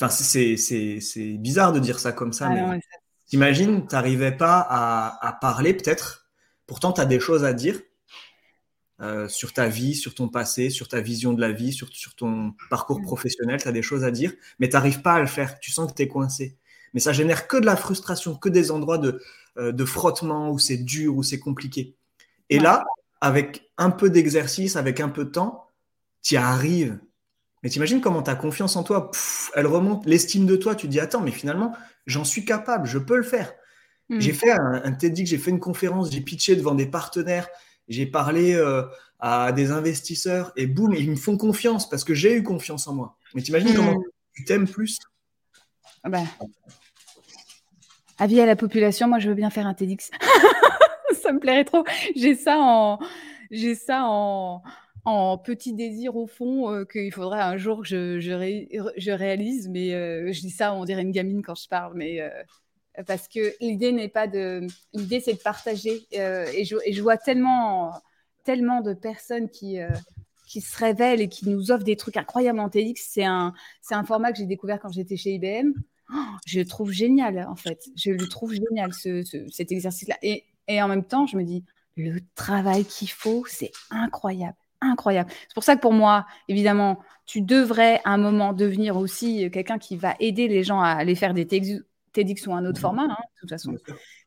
Enfin, c'est bizarre de dire ça comme ça, ah mais t'imagines, t'arrivais pas à, à parler peut-être. Pourtant, tu as des choses à dire euh, sur ta vie, sur ton passé, sur ta vision de la vie, sur, sur ton parcours mm. professionnel, tu as des choses à dire, mais tu n'arrives pas à le faire, tu sens que tu es coincé. Mais ça génère que de la frustration, que des endroits de, de frottement où c'est dur, où c'est compliqué. Et là, avec un peu d'exercice, avec un peu de temps, tu y arrives. Mais t'imagines comment ta confiance en toi, elle remonte, l'estime de toi, tu dis, attends, mais finalement, j'en suis capable, je peux le faire. Mm. J'ai fait un, un TEDx, j'ai fait une conférence, j'ai pitché devant des partenaires, j'ai parlé euh, à des investisseurs et boum, ils me font confiance parce que j'ai eu confiance en moi. Mais t'imagines comment hmm. tu t'aimes plus? Ah bah. Avis à la population, moi je veux bien faire un TEDx. ça me plairait trop. J'ai ça en, j'ai ça en, en petit désir au fond euh, qu'il faudrait un jour que je, je, réalise. Mais euh, je dis ça, on dirait une gamine quand je parle, mais parce que l'idée n'est pas de. L'idée, c'est de partager. Euh, et, je, et, je, vois tellement, tellement de personnes qui, euh, qui se révèlent et qui nous offrent des trucs incroyables en TX. C'est un, c'est un format que j'ai découvert quand j'étais chez IBM. Oh, je le trouve génial, en fait. Je le trouve génial, ce, cet exercice-là. Et, et en même temps, je me dis, le travail qu'il faut, c'est incroyable incroyable. C'est pour ça que pour moi, évidemment, tu devrais à un moment devenir aussi quelqu'un qui va aider les gens à aller faire des, TEDx ou un autre mmh. format, hein, de toute façon.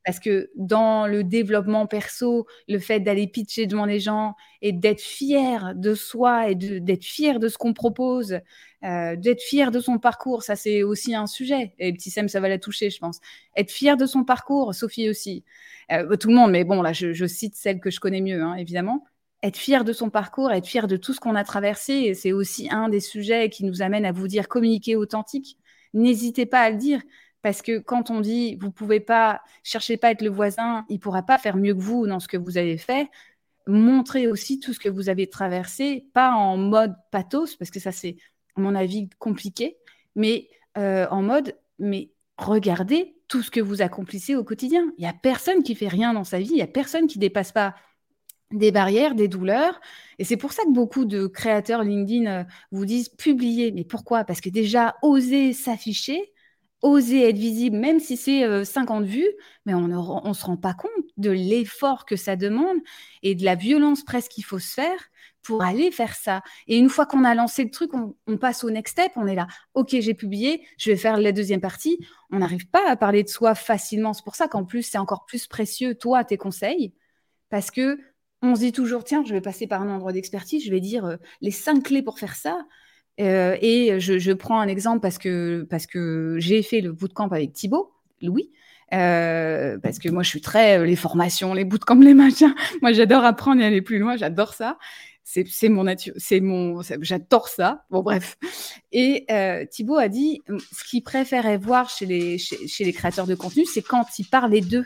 Parce que dans le développement perso, le fait d'aller pitcher devant les gens et d'être fier de soi et d'être fier de ce qu'on propose, euh, d'être fier de son parcours, ça c'est aussi un sujet. Et petit Sam, ça va la toucher, je pense. Être fier de son parcours, Sophie aussi. Euh, tout le monde, mais bon, là, je, cite celle que je connais mieux, hein, évidemment être fier de son parcours, être fier de tout ce qu'on a traversé, c'est aussi un des sujets qui nous amène à vous dire communiquer authentique. N'hésitez pas à le dire. Parce que quand on dit vous pouvez pas, cherchez pas à être le voisin, il pourra pas faire mieux que vous dans ce que vous avez fait. Montrez aussi tout ce que vous avez traversé, pas en mode pathos, parce que ça c'est, à mon avis, compliqué, mais euh, en mode, mais regardez tout ce que vous accomplissez au quotidien. Il y a personne qui fait rien dans sa vie, il y a personne qui dépasse pas des barrières, des douleurs. Et c'est pour ça que beaucoup de créateurs LinkedIn euh, vous disent publier. Mais pourquoi? Parce que déjà, oser s'afficher, oser être visible, même si c'est 50 euh, vues, mais on ne se rend pas compte de l'effort que ça demande et de la violence presque qu'il faut se faire pour aller faire ça. Et une fois qu'on a lancé le truc, on, passe au next step, on est là, ok, j'ai publié, je vais faire la deuxième partie. On n'arrive pas à parler de soi facilement. C'est pour ça qu'en plus, c'est encore plus précieux, toi, tes conseils, parce que on se dit toujours, tiens, je vais passer par un endroit d'expertise, je vais dire euh, les cinq clés pour faire ça. Euh, et je, prends un exemple parce que, parce que j'ai fait le bootcamp avec Thibaut, Louis. Euh, parce que moi, je suis très euh, les formations, les bootcamps, les machins. Moi, j'adore apprendre et aller plus loin. J'adore ça. C'est mon nature, c'est mon, j'adore ça. Bon, bref. Et Thibaut a dit, ce qu'il préférait voir chez les, chez, les créateurs de contenu, c'est quand ils parlaient d'eux.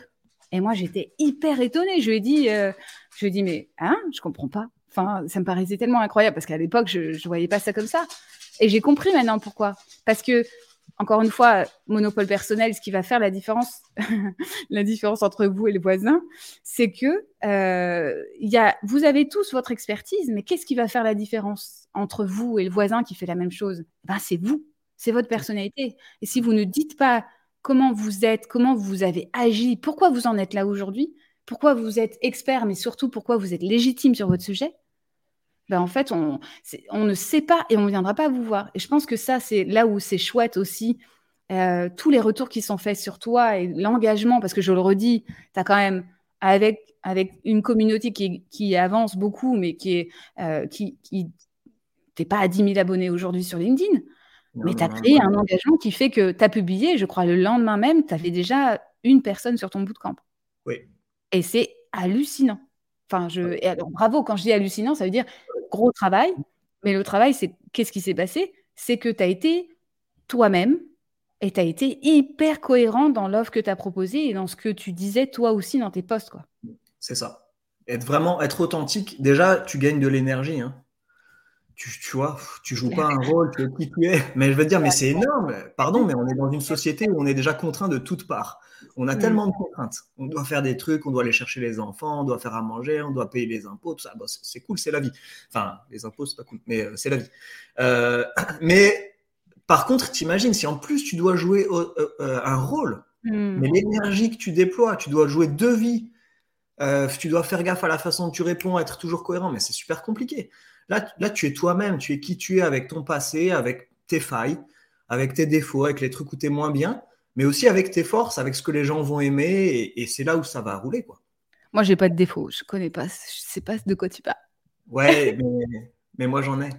Et moi, j'étais hyper étonnée. Je lui ai dit, je lui ai dit, mais hein, je comprends pas. Enfin, ça me paraissait tellement incroyable parce qu'à l'époque, je ne voyais pas ça comme ça. Et j'ai compris maintenant pourquoi. Parce que, encore une fois, monopole personnel, ce qui va faire la différence, la différence entre vous et le voisin, c'est que euh, y a, vous avez tous votre expertise, mais qu'est-ce qui va faire la différence entre vous et le voisin qui fait la même chose? Ben, C'est vous, c'est votre personnalité. Et si vous ne dites pas comment vous êtes, comment vous avez agi, pourquoi vous en êtes là aujourd'hui, pourquoi vous êtes expert, mais surtout pourquoi vous êtes légitime sur votre sujet, ben en fait, on, on, ne sait pas et on ne viendra pas vous voir. Et je pense que ça, c'est là où c'est chouette aussi. Euh, tous les retours qui sont faits sur toi et l'engagement, parce que je le redis, tu as quand même, avec, avec une communauté qui, qui avance beaucoup, mais qui est. Euh, qui, qui t'es pas à 10 000 abonnés aujourd'hui sur LinkedIn, mais tu as créé un engagement qui fait que tu as publié, je crois, le lendemain même, tu avais déjà une personne sur ton bootcamp. Oui. Et c'est hallucinant. Enfin, je, et alors, bravo, quand je dis hallucinant, ça veut dire gros travail. Mais le travail, c'est qu'est-ce qui s'est passé? C'est que tu as été toi-même et tu as été hyper cohérent dans l'offre que tu as proposée et dans ce que tu disais toi aussi dans tes posts. C'est ça. Être vraiment être authentique, déjà, tu gagnes de l'énergie. Hein. Tu, tu, vois, tu joues pas un rôle, tu es qui tu es. Mais je veux dire, mais c'est énorme. Pardon, mais on est dans une société où on est déjà contraint de toutes parts. On a mm. tellement de contraintes. On doit faire des trucs, on doit aller chercher les enfants, on doit faire à manger, on doit payer les impôts, tout ça. c'est cool, c'est la vie. Enfin, les impôts, c'est pas cool, mais euh, c'est la vie. Euh, mais par contre, t'imagines, si en plus tu dois jouer euh, un rôle, mm. mais l'énergie que tu déploies, tu dois jouer deux vies, tu dois faire gaffe à la façon dont tu réponds, être toujours cohérent, mais c'est super compliqué. Là, là, tu es toi-même, tu es qui tu es avec ton passé, avec tes failles, avec tes défauts, avec les trucs où tu es moins bien, mais aussi avec tes forces, avec ce que les gens vont aimer, et, c'est là où ça va rouler. quoi. Moi, j'ai pas de défauts, je connais pas, je sais pas de quoi tu parles. Ouais, mais, moi j'en ai.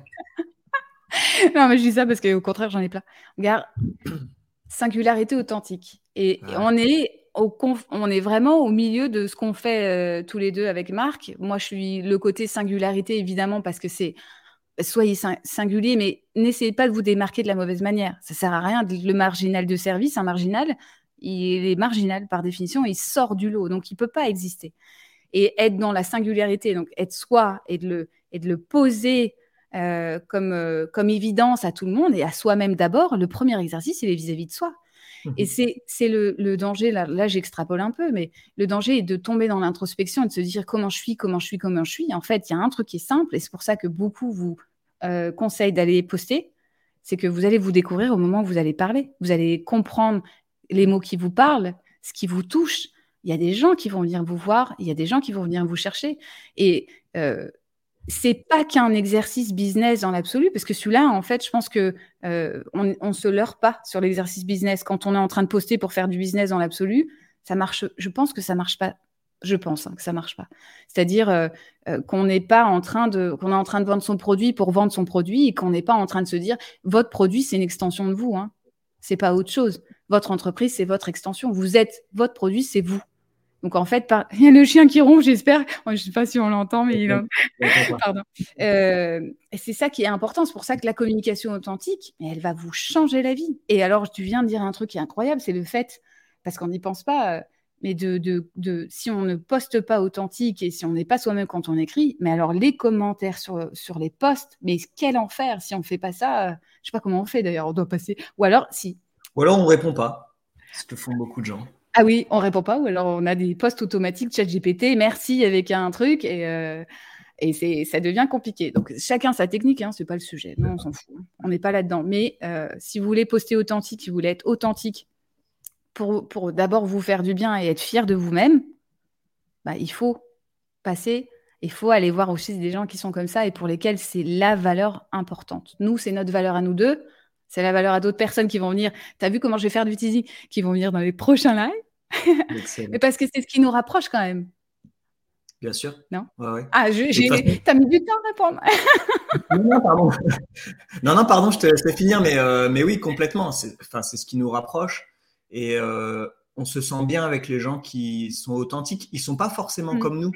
non, mais je dis ça parce qu'au contraire, j'en ai plein. Regarde, singularité authentique. Et, on est on est vraiment au milieu de ce qu'on fait euh, tous les deux avec Marc. Moi, je suis le côté singularité, évidemment, parce que c'est soyez singulier, mais n'essayez pas de vous démarquer de la mauvaise manière. Ça sert à rien. Le marginal de service, un marginal, il est marginal par définition, il sort du lot, donc il peut pas exister. Et être dans la singularité, donc être soi et de le, poser euh, euh, comme évidence à tout le monde et à soi-même d'abord, le premier exercice, il est vis-à-vis de soi. Et mmh c'est le, danger, là, là j'extrapole un peu, mais le danger est de tomber dans l'introspection et de se dire comment je suis, comment je suis, comment je suis. En fait, il y a un truc qui est simple et c'est pour ça que beaucoup vous euh, conseillent d'aller poster. C'est que vous allez vous découvrir au moment où vous allez parler. Vous allez comprendre les mots qui vous parlent, ce qui vous touche. Il y a des gens qui vont venir vous voir, il y a des gens qui vont venir vous chercher. Et euh, c'est pas qu'un exercice business dans l'absolu, parce que celui-là, en fait, je pense que euh, on, on, se leurre pas sur l'exercice business quand on est en train de poster pour faire du business dans l'absolu. Ça marche. Je pense que ça marche pas. Je pense hein, que ça marche pas. C'est-à-dire euh, euh, qu'on n'est pas en train de qu'on est en train de vendre son produit pour vendre son produit et qu'on n'est pas en train de se dire votre produit c'est une extension de vous. Hein. C'est pas autre chose. Votre entreprise c'est votre extension. Vous êtes votre produit, c'est vous. Donc en fait, il y a le chien qui ronfle, j'espère. je ne sais pas si on l'entend, mais il Pardon. Euh, c'est ça qui est important. C'est pour ça que la communication authentique, elle va vous changer la vie. Et alors, tu viens de dire un truc qui est incroyable, c'est le fait, parce qu'on n'y pense pas, euh, mais de, de, si on ne poste pas authentique et si on n'est pas soi-même quand on écrit, mais alors les commentaires sur, sur les posts, mais quel enfer si on ne fait pas ça. Euh, je ne sais pas comment on fait d'ailleurs, on doit passer. Ou alors, si. Ou alors on ne répond pas, ce que font beaucoup de gens. Ah oui, on répond pas, ou alors on a des posts automatiques chat GPT, merci avec un truc, et, euh, ça devient compliqué. Donc chacun sa technique, hein, c'est pas le sujet, non, on s'en fout, on n'est pas là-dedans. Mais euh, si vous voulez poster authentique, si vous voulez être authentique pour, pour d'abord vous faire du bien et être fier de vous-même, bah, il faut passer, il faut aller voir aussi des gens qui sont comme ça et pour lesquels c'est la valeur importante. Nous, c'est notre valeur à nous deux. C'est la valeur à d'autres personnes qui vont venir. Tu as vu comment je vais faire du teasing? Qui vont venir dans les prochains lives? Mais parce que c'est ce qui nous rapproche quand même. Bien sûr. Non? Ah, j'ai... t'as mis du temps à répondre. non, pardon. non, non, pardon, je te laisse finir, mais, euh, mais oui, complètement. C'est, ce qui nous rapproche. Et euh, on se sent bien avec les gens qui sont authentiques. Ils sont pas forcément mm. comme nous.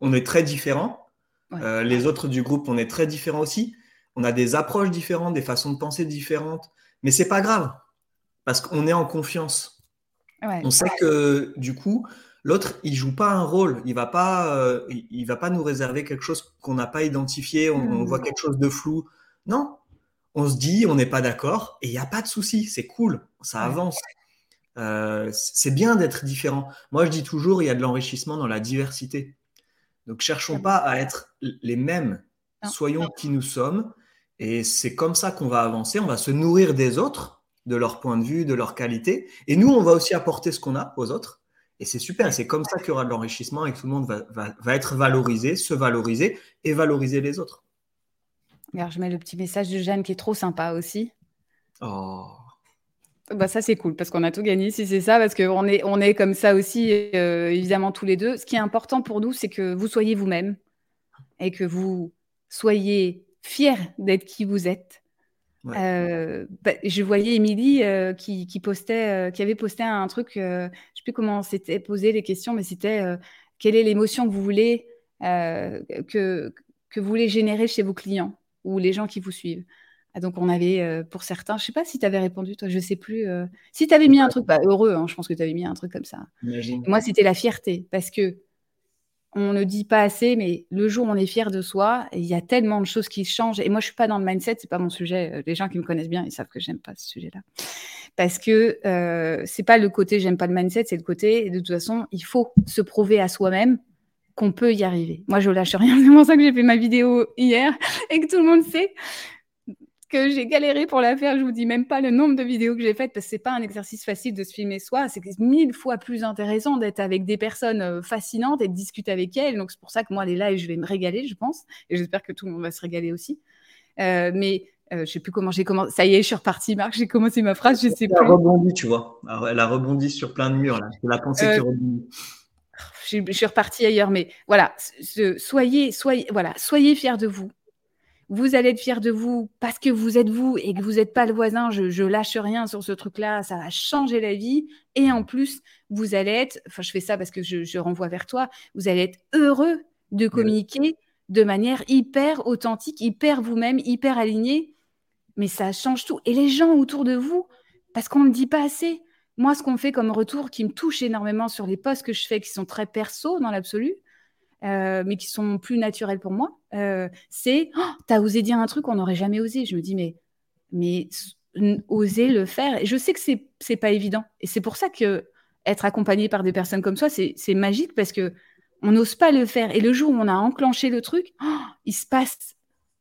On est très différents. Euh, les autres du groupe, on est très différents aussi on a des approches différentes, des façons de penser différentes, mais c'est pas grave parce qu'on est en confiance. On sait que du coup, l'autre, il joue pas un rôle, il va pas, euh, il, va pas nous réserver quelque chose qu'on n'a pas identifié, on, voit quelque chose de flou. Non, on se dit, on n'est pas d'accord et il n'y a pas de souci, c'est cool, ça avance. Euh, c'est bien d'être différent. Moi, je dis toujours, il y a de l'enrichissement dans la diversité. Donc, cherchons pas à être les mêmes. Soyons qui nous sommes et c'est comme ça qu'on va avancer. On va se nourrir des autres, de leur point de vue, de leur qualité. Et nous, on va aussi apporter ce qu'on a aux autres. Et c'est super. C'est comme ça qu'il y aura de l'enrichissement et que tout le monde va, être valorisé, se valoriser et valoriser les autres. Regarde, je mets le petit message de Jeanne qui est trop sympa aussi. Oh. Bah ça c'est cool parce qu'on a tout gagné si c'est ça parce qu'on est on est comme ça aussi euh, évidemment tous les deux. Ce qui est important pour nous c'est que vous soyez vous-même et que vous soyez fier d'être qui vous êtes. Euh, bah, je voyais Émilie euh, qui, postait, euh, qui avait posté un truc, je ne sais plus comment c'était posé les questions, mais c'était quelle est l'émotion que vous voulez que, que vous voulez générer chez vos clients ou les gens qui vous suivent? Ah, donc on avait pour certains, je ne sais pas si tu avais répondu, toi, je ne sais plus. si tu avais mis un truc, bah, heureux, hein, je pense que tu avais mis un truc comme ça. moi, c'était la fierté parce que on ne dit pas assez, mais le jour où on est fier de soi, il y a tellement de choses qui changent. Et moi, je suis pas dans le mindset, c'est pas mon sujet. Euh, les gens qui me connaissent bien, ils savent que j'aime pas ce sujet-là, parce que euh, c'est pas le côté j'aime pas le mindset, c'est le côté de toute façon, il faut se prouver à soi-même qu'on peut y arriver. Moi, je lâche rien. C'est pour ça que j'ai fait ma vidéo hier et que tout le monde sait que j'ai galéré pour la faire. Je vous dis même pas le nombre de vidéos que j'ai faites parce que c'est pas un exercice facile de se filmer soi. C'est mille fois plus intéressant d'être avec des personnes euh, fascinantes et de discuter avec elles. Donc c'est pour ça que moi les lives, je vais me régaler, je pense, et j'espère que tout le monde va se régaler aussi. Euh, mais euh, je sais plus comment j'ai commencé. Ça y est, je suis repartie, Marc. J'ai commencé ma phrase. Je sais elle plus. Elle a rebondi, tu vois. Elle a rebondi sur plein de murs là. La pensée qui rebondit. Je, je, suis repartie ailleurs, mais voilà. soyez, soyez, voilà, soyez fiers de vous vous allez être fier de vous parce que vous êtes vous et que vous n'êtes pas le voisin. Je, je lâche rien sur ce truc-là. Ça va changer la vie. Et en plus, vous allez être, enfin, je fais ça parce que je, renvoie vers toi, vous allez être heureux de communiquer de manière hyper authentique, hyper vous-même, hyper aligné. Mais ça change tout. Et les gens autour de vous, parce qu'on ne le dit pas assez. Moi, ce qu'on fait comme retour qui me touche énormément sur les posts que je fais, qui sont très perso dans l'absolu, euh, mais qui sont plus naturels pour moi, euh, c'est oh, tu as osé dire un truc qu'on n'aurait jamais osé. Je me dis, mais, mais oser le faire. Et je sais que c'est n'est pas évident. Et c'est pour ça que être accompagné par des personnes comme toi, c'est magique parce que on n'ose pas le faire. Et le jour où on a enclenché le truc, oh, il se passe,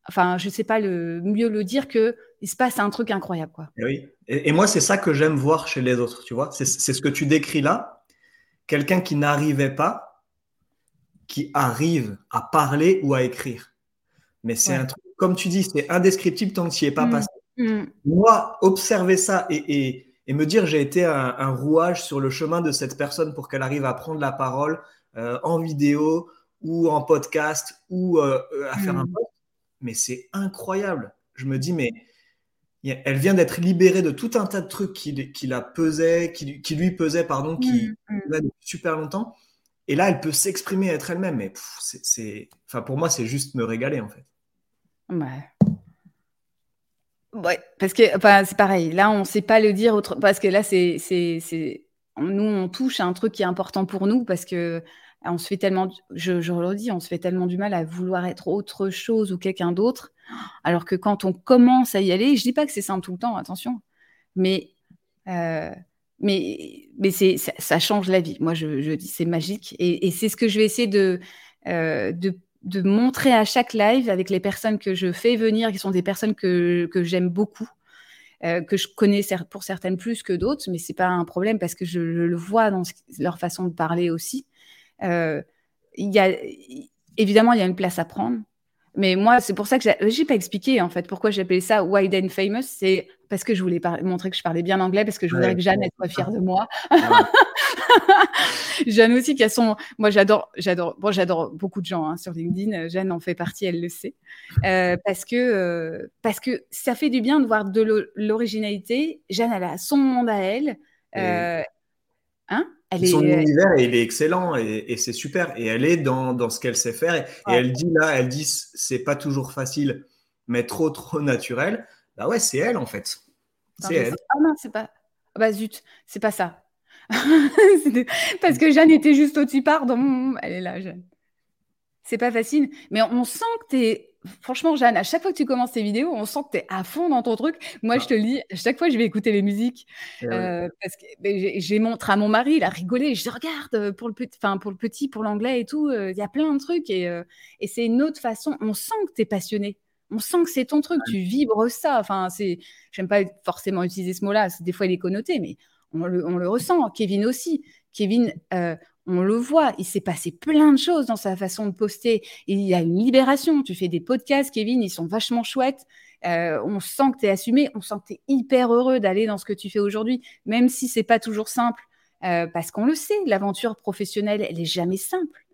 enfin, je sais pas le mieux le dire que il se passe un truc incroyable. Quoi. Et oui. Et, moi, c'est ça que j'aime voir chez les autres, tu vois. C'est ce que tu décris là. Quelqu'un qui n'arrivait pas, qui arrive à parler ou à écrire. Mais c'est un truc, comme tu dis, c'est indescriptible tant que tu n'y es pas mmh. passé. Mmh. Moi, observer ça et, me dire j'ai été un, rouage sur le chemin de cette personne pour qu'elle arrive à prendre la parole euh, en vidéo ou en podcast ou euh, à faire un mmh. post, mais c'est incroyable. Je me dis, mais elle vient d'être libérée de tout un tas de trucs qui, qui la pesaient, qui, qui, lui pesaient, pardon, qui depuis super longtemps. Et là, elle peut s'exprimer, être elle-même. Mais c'est, enfin, pour moi, c'est juste me régaler, en fait. Ouais. Ouais, parce que enfin, c'est pareil. Là, on ne sait pas le dire autre... parce que là, c'est, c'est, c'est, nous, on touche à un truc qui est important pour nous parce que on se fait tellement, je, je le dis, on se fait tellement du mal à vouloir être autre chose ou quelqu'un d'autre, alors que quand on commence à y aller, je dis pas que c'est simple tout le temps, attention, mais euh, mais, mais c'est, ça, change la vie. Moi, je, je dis c'est magique. Et, c'est ce que je vais essayer de, euh, de, de, montrer à chaque live avec les personnes que je fais venir, qui sont des personnes que, que j'aime beaucoup, euh, que je connais pour certaines plus que d'autres, mais c'est pas un problème parce que je, le vois dans leur façon de parler aussi. Euh, y a, évidemment, il y a une place à prendre. Mais moi, c'est pour ça que j'ai pas expliqué en fait pourquoi j'appelais ça Wide and Famous. C'est parce que je voulais montrer que je parlais bien anglais, parce que je voudrais que Jeanne soit fière de moi. Jeanne aussi qui a son. Moi, j'adore, j'adore. Bon, j'adore beaucoup de gens hein, sur LinkedIn. Jeanne en fait partie, elle le sait, euh, parce que euh, parce que ça fait du bien de voir de l'originalité. Jeanne, elle a son monde à elle. Euh, hein son univers, il est excellent et, c'est super. Et elle est dans, dans ce qu'elle sait faire. Et, elle dit là, elle dit, c'est pas toujours facile, mais trop, trop naturel. Bah ouais, c'est elle en fait. C'est elle. Ah non, c'est pas. Ah bah zut, c'est pas ça. Parce que Jeanne était juste au-dessus, pardon. Elle est là, Jeanne. C'est pas facile, mais on sent que tu es franchement, Jeanne, à chaque fois que tu commences tes vidéos, on sent que tu es à fond dans ton truc. Moi, je te le dis, à chaque fois, je vais écouter les musiques. Euh, parce que j'ai montré à mon mari, il a rigolé. Je dis, regarde, euh, pour le petit, pour, le petit, pour l'anglais et tout, euh, il y a plein de trucs. Et, et c'est une autre façon. On sent que tu es passionné. On sent que c'est ton truc. Tu vibres ça. Enfin, c'est, j'aime pas forcément utiliser ce mot-là. Des fois, il est connoté, mais on le, on le ressent. Kevin aussi. Kevin, on le voit, il s'est passé plein de choses dans sa façon de poster. Il y a une libération. Tu fais des podcasts, Kevin, ils sont vachement chouettes. Euh, on sent que tu es assumé, on sent que tu es hyper heureux d'aller dans ce que tu fais aujourd'hui, même si c'est pas toujours simple. Euh, parce qu'on le sait, l'aventure professionnelle, elle est jamais simple.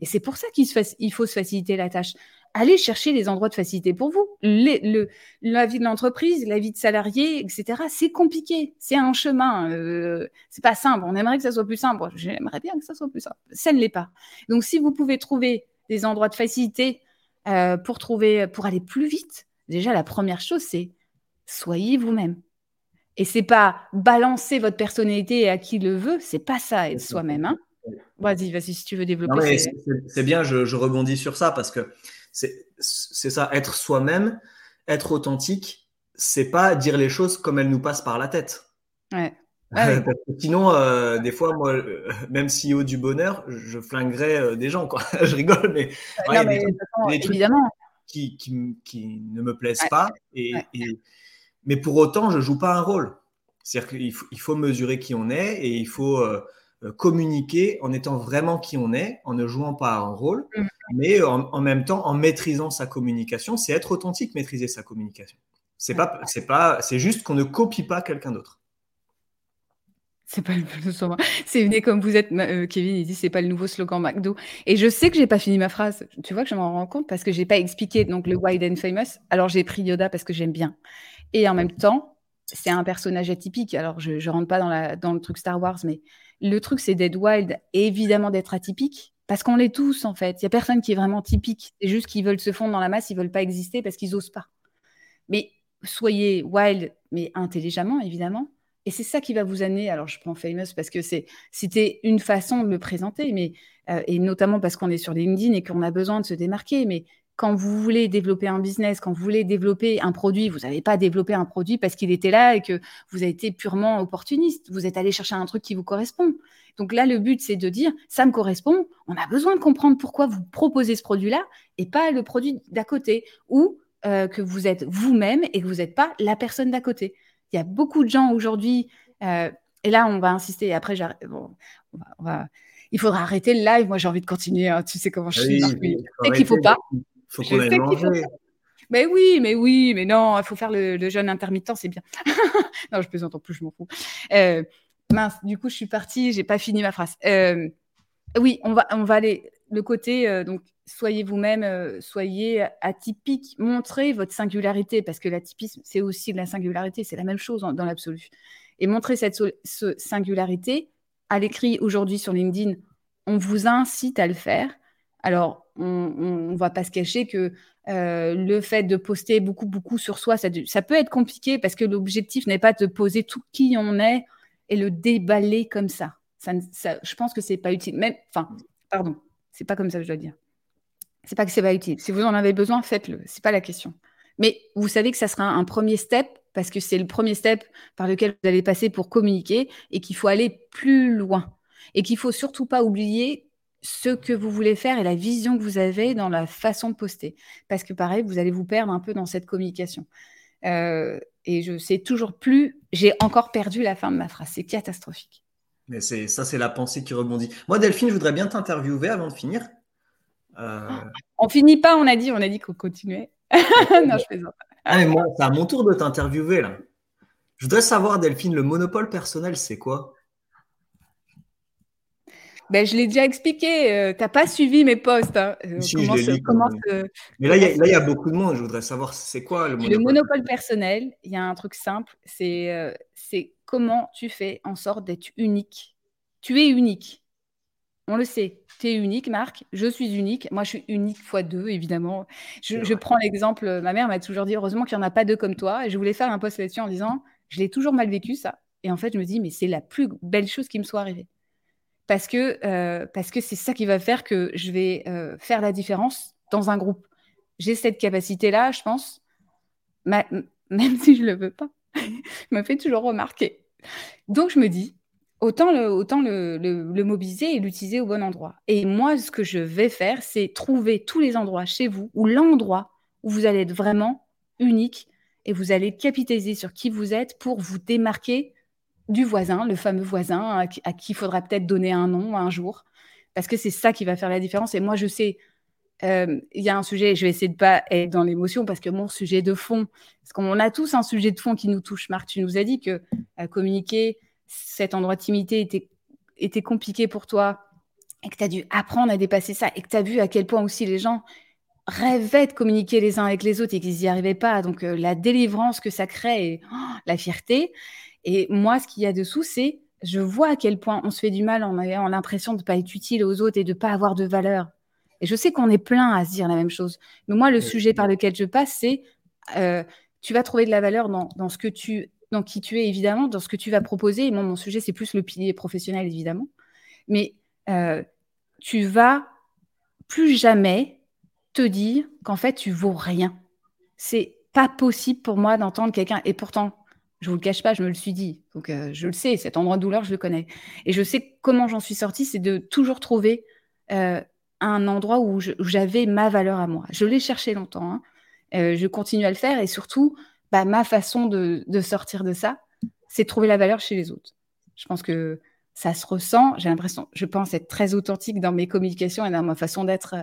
Et c'est pour ça qu'il faut se faciliter la tâche allez chercher les endroits de facilité pour vous. le, la vie de l'entreprise, la vie de salarié, etc. C'est compliqué. C'est un chemin. Euh, c'est pas simple. On aimerait que ça soit plus simple. J'aimerais bien que ça soit plus simple. Ça ne l'est pas. Donc, si vous pouvez trouver des endroits de facilité euh, pour trouver, pour aller plus vite, déjà la première chose, c'est soyez vous-même. Et c'est pas balancer votre personnalité à qui le veut. C'est pas ça être soi-même. Hein Vas-y, vas-y, si tu veux développer. C'est bien, je, rebondis sur ça parce que c'est ça, être soi-même, être authentique, c'est pas dire les choses comme elles nous passent par la tête. Ouais. sinon, euh, des fois, moi, euh, même CEO du bonheur, je flinguerais euh, des gens, quoi. je rigole, mais, évidemment. Qui, qui, qui, ne me plaisent pas. Et, mais pour autant, je joue pas un rôle. C'est-à-dire qu'il faut, il faut mesurer qui on est et il faut communiquer en étant vraiment qui on est, en ne jouant pas un rôle, mmh. mais en, même temps en maîtrisant sa communication. C'est être authentique, maîtriser sa communication. C'est pas, c'est pas, c'est juste qu'on ne copie pas quelqu'un d'autre. C'est pas le slogan. C'est venez comme vous êtes, euh, Kevin. Il dit c'est pas le nouveau slogan McDo. Et je sais que j'ai pas fini ma phrase. Tu vois que je m'en rends compte parce que j'ai pas expliqué donc le wide and famous. Alors j'ai pris Yoda parce que j'aime bien. Et en même temps, c'est un personnage atypique. Alors je, je rentre pas dans, la, dans le truc Star Wars, mais le truc c'est d'être wild évidemment d'être atypique parce qu'on l'est tous en fait. Il y a personne qui est vraiment typique. C'est juste qu'ils veulent se fondre dans la masse, ils veulent pas exister parce qu'ils osent pas. Mais soyez wild, mais intelligemment évidemment et c'est ça qui va vous amener. Alors, je prends Famous parce que c'était une façon de le présenter, euh, et notamment parce qu'on est sur LinkedIn et qu'on a besoin de se démarquer. Mais quand vous voulez développer un business, quand vous voulez développer un produit, vous n'avez pas développé un produit parce qu'il était là et que vous avez été purement opportuniste. Vous êtes allé chercher un truc qui vous correspond. Donc là, le but, c'est de dire, ça me correspond. On a besoin de comprendre pourquoi vous proposez ce produit-là et pas le produit d'à côté ou euh, que vous êtes vous-même et que vous n'êtes pas la personne d'à côté. Il y a beaucoup de gens aujourd'hui, euh, et là, on va insister. Après, bon, on va, il faudra arrêter le live. Moi, j'ai envie de continuer. Hein. Tu sais comment je suis. Oui, sais qu'il ne faut pas. Faut qu'on aille manger. Mais oui, mais oui, mais non, il faut faire le, jeûne intermittent, c'est bien. non, je plaisante en plus, je m'en fous. Euh, mince, du coup, je suis partie, j'ai pas fini ma phrase. Euh, oui, on va, on va aller le côté donc soyez vous-même, euh, soyez atypique, montrez votre singularité, parce que l'atypisme, c'est aussi de la singularité, c'est la même chose dans l'absolu. Et montrez cette singularité. À l'écrit aujourd'hui sur LinkedIn, on vous incite à le faire. Alors, on ne va pas se cacher que euh, le fait de poster beaucoup, beaucoup sur soi, ça, peut être compliqué parce que l'objectif n'est pas de poser tout qui on est et le déballer comme ça. je pense que c'est pas utile. Enfin, pardon, c'est pas comme ça que je dois dire. C'est pas que c'est pas utile. Si vous en avez besoin, faites-le. C'est pas la question. Mais vous savez que ça sera un premier step parce que c'est le premier step par lequel vous allez passer pour communiquer et qu'il faut aller plus loin et qu'il faut surtout pas oublier ce que vous voulez faire et la vision que vous avez dans la façon de poster. Parce que pareil, vous allez vous perdre un peu dans cette communication. Euh, et je sais toujours plus, j'ai encore perdu la fin de ma phrase. C'est catastrophique. Mais c'est ça, c'est la pensée qui rebondit. Moi, Delphine, je voudrais bien t'interviewer avant de finir. Euh... On finit pas, on a dit, on a dit qu'on continuait. non, je plaisante. Ah, moi, c'est à mon tour de t'interviewer là. Je voudrais savoir, Delphine, le monopole personnel, c'est quoi? Ben, je l'ai déjà expliqué. Tu euh, T'as pas suivi mes posts. Hein. Euh, Mais là, il y, a beaucoup de monde. Je voudrais savoir, c'est quoi le monopole Le monopole? personnel, il y a un truc simple. C'est euh, c'est comment tu fais en sorte d'être unique. Tu es unique. On le sait, tu es unique, Marc. Je suis unique. Moi, je suis unique fois deux, évidemment. Je, prends l'exemple, ma mère m'a toujours dit, heureusement qu'il n'y en a pas deux comme toi. Et je voulais faire un post là-dessus en disant, je l'ai toujours mal vécu, ça. Et en fait, je me dis, mais c'est la plus belle chose qui me soit arrivée. Parce que euh, c'est ça qui va faire que je vais euh, faire la différence dans un groupe. J'ai cette capacité-là, je pense, même si je ne le veux pas, me fait toujours remarquer. Donc, je me dis, autant le, autant le, mobiliser et l'utiliser au bon endroit. Et moi, ce que je vais faire, c'est trouver tous les endroits chez vous ou l'endroit où vous allez être vraiment unique et vous allez capitaliser sur qui vous êtes pour vous démarquer du voisin, le fameux voisin à qui, il faudra peut-être donner un nom un jour, parce que c'est ça qui va faire la différence. Et moi, je sais, euh, il y a un sujet, je vais essayer de pas être dans l'émotion, parce que mon sujet de fond, parce qu'on a tous un sujet de fond qui nous touche. Marc, tu nous as dit que à communiquer, cet endroit de était compliqué pour toi et que tu as dû apprendre à dépasser ça et que tu as vu à quel point aussi les gens rêvaient de communiquer les uns avec les autres et qu'ils n'y arrivaient pas. Donc euh, la délivrance que ça crée et oh, la fierté. Et moi, ce qu'il y a dessous, c'est je vois à quel point on se fait du mal en ayant l'impression de ne pas être utile aux autres et de ne pas avoir de valeur. Et je sais qu'on est plein à se dire la même chose. Mais moi, le sujet par lequel je passe, c'est euh, tu vas trouver de la valeur dans, dans ce que tu dans qui tu es, évidemment, dans ce que tu vas proposer. Et moi, mon sujet, c'est plus le pilier professionnel, évidemment. Mais euh, tu vas plus jamais te dire qu'en fait, tu vaux rien. C'est pas possible pour moi d'entendre quelqu'un. Et pourtant, je vous le cache pas, je me le suis dit. Donc, euh, je le sais, cet endroit de douleur, je le connais. Et je sais comment j'en suis sortie, c'est de toujours trouver euh, un endroit où j'avais ma valeur à moi. Je l'ai cherché longtemps. Hein. Euh, je continue à le faire. Et surtout, bah, ma façon de, sortir de ça, c'est de trouver la valeur chez les autres. Je pense que ça se ressent. J'ai l'impression, je pense être très authentique dans mes communications et dans ma façon d'être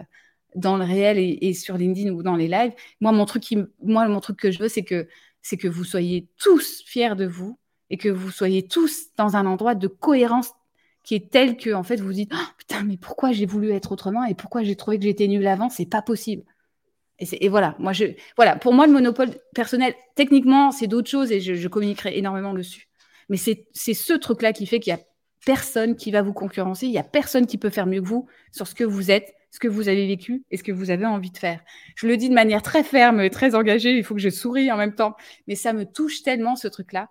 dans le réel et, sur LinkedIn ou dans les lives. Moi, mon truc que je veux, c'est que, c'est que vous soyez tous fiers de vous et que vous soyez tous dans un endroit de cohérence qui est tel que, en fait, vous vous dites, oh, putain, mais pourquoi j'ai voulu être autrement et pourquoi j'ai trouvé que j'étais nulle avant, c'est pas possible. Et, voilà, moi, voilà, pour moi, le monopole personnel, techniquement, c'est d'autres choses et je, communiquerai énormément dessus. Mais c'est ce truc-là qui fait qu'il y a personne qui va vous concurrencer, il y a personne qui peut faire mieux que vous sur ce que vous êtes ce que vous avez vécu et ce que vous avez envie de faire. Je le dis de manière très ferme, très engagée, il faut que je souris en même temps, mais ça me touche tellement ce truc-là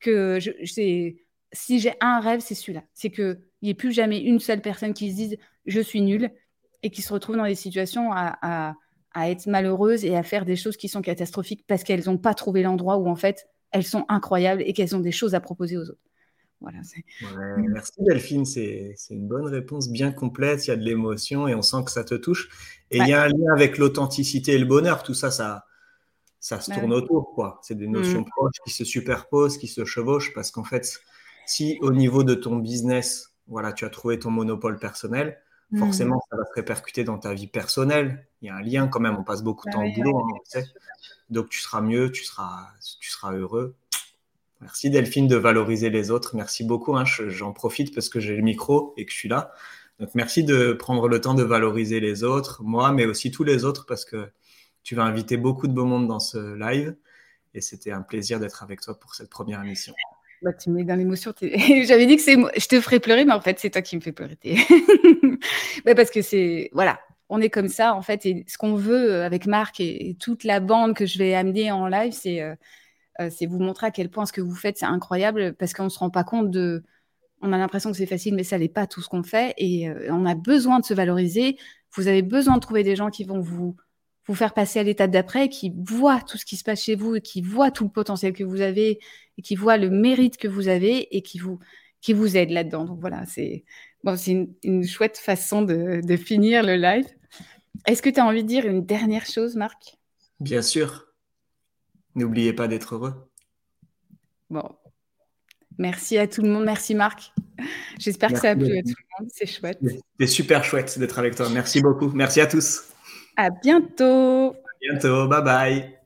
que si j'ai un rêve, c'est celui-là. C'est qu'il n'y ait plus jamais une seule personne qui se dise je suis nulle et qui se retrouve dans des situations à, à être malheureuse et à faire des choses qui sont catastrophiques parce qu'elles n'ont pas trouvé l'endroit où en fait elles sont incroyables et qu'elles ont des choses à proposer aux autres. Merci Delphine, c'est une bonne réponse bien complète, il y a de l'émotion et on sent que ça te touche. Et il y a un lien avec l'authenticité et le bonheur, tout ça, ça, ça se tourne autour. quoi. C'est des notions mmh. proches qui se superposent, qui se chevauchent, parce qu'en fait, si au niveau de ton business, voilà, tu as trouvé ton monopole personnel, mmh. forcément, ça va se répercuter dans ta vie personnelle. Il y a un lien quand même, on passe beaucoup de bah temps au boulot, hein, donc tu seras mieux, tu seras, tu seras heureux. Merci Delphine de valoriser les autres. Merci beaucoup. Hein. J'en profite parce que j'ai le micro et que je suis là. Donc merci de prendre le temps de valoriser les autres, moi, mais aussi tous les autres parce que tu vas inviter beaucoup de beau monde dans ce live. Et c'était un plaisir d'être avec toi pour cette première émission. Bah, tu me mets dans l'émotion. J'avais dit que je te ferais pleurer, mais en fait, c'est toi qui me fais pleurer. bah, parce que c'est. Voilà, on est comme ça, en fait. Et ce qu'on veut avec Marc et, toute la bande que je vais amener en live, c'est. Euh, euh, c'est vous montrer à quel point ce que vous faites, c'est incroyable parce qu'on ne se rend pas compte de. On a l'impression que c'est facile, mais ça n'est pas tout ce qu'on fait. Et euh, on a besoin de se valoriser. Vous avez besoin de trouver des gens qui vont vous, vous faire passer à l'étape d'après, qui voient tout ce qui se passe chez vous, qui voient tout le potentiel que vous avez, et qui voient le mérite que vous avez, et qui vous, qui vous aident là-dedans. Donc voilà, c'est bon, une, une, chouette façon de, de finir le live. Est-ce que tu as envie de dire une dernière chose, Marc? Bien sûr. N'oubliez pas d'être heureux. Bon. Merci à tout le monde. Merci Marc. J'espère que ça a plu à tout le monde. C'est chouette. C'est super chouette d'être avec toi. Merci beaucoup. Merci à tous. À bientôt. À bientôt. Bye bye.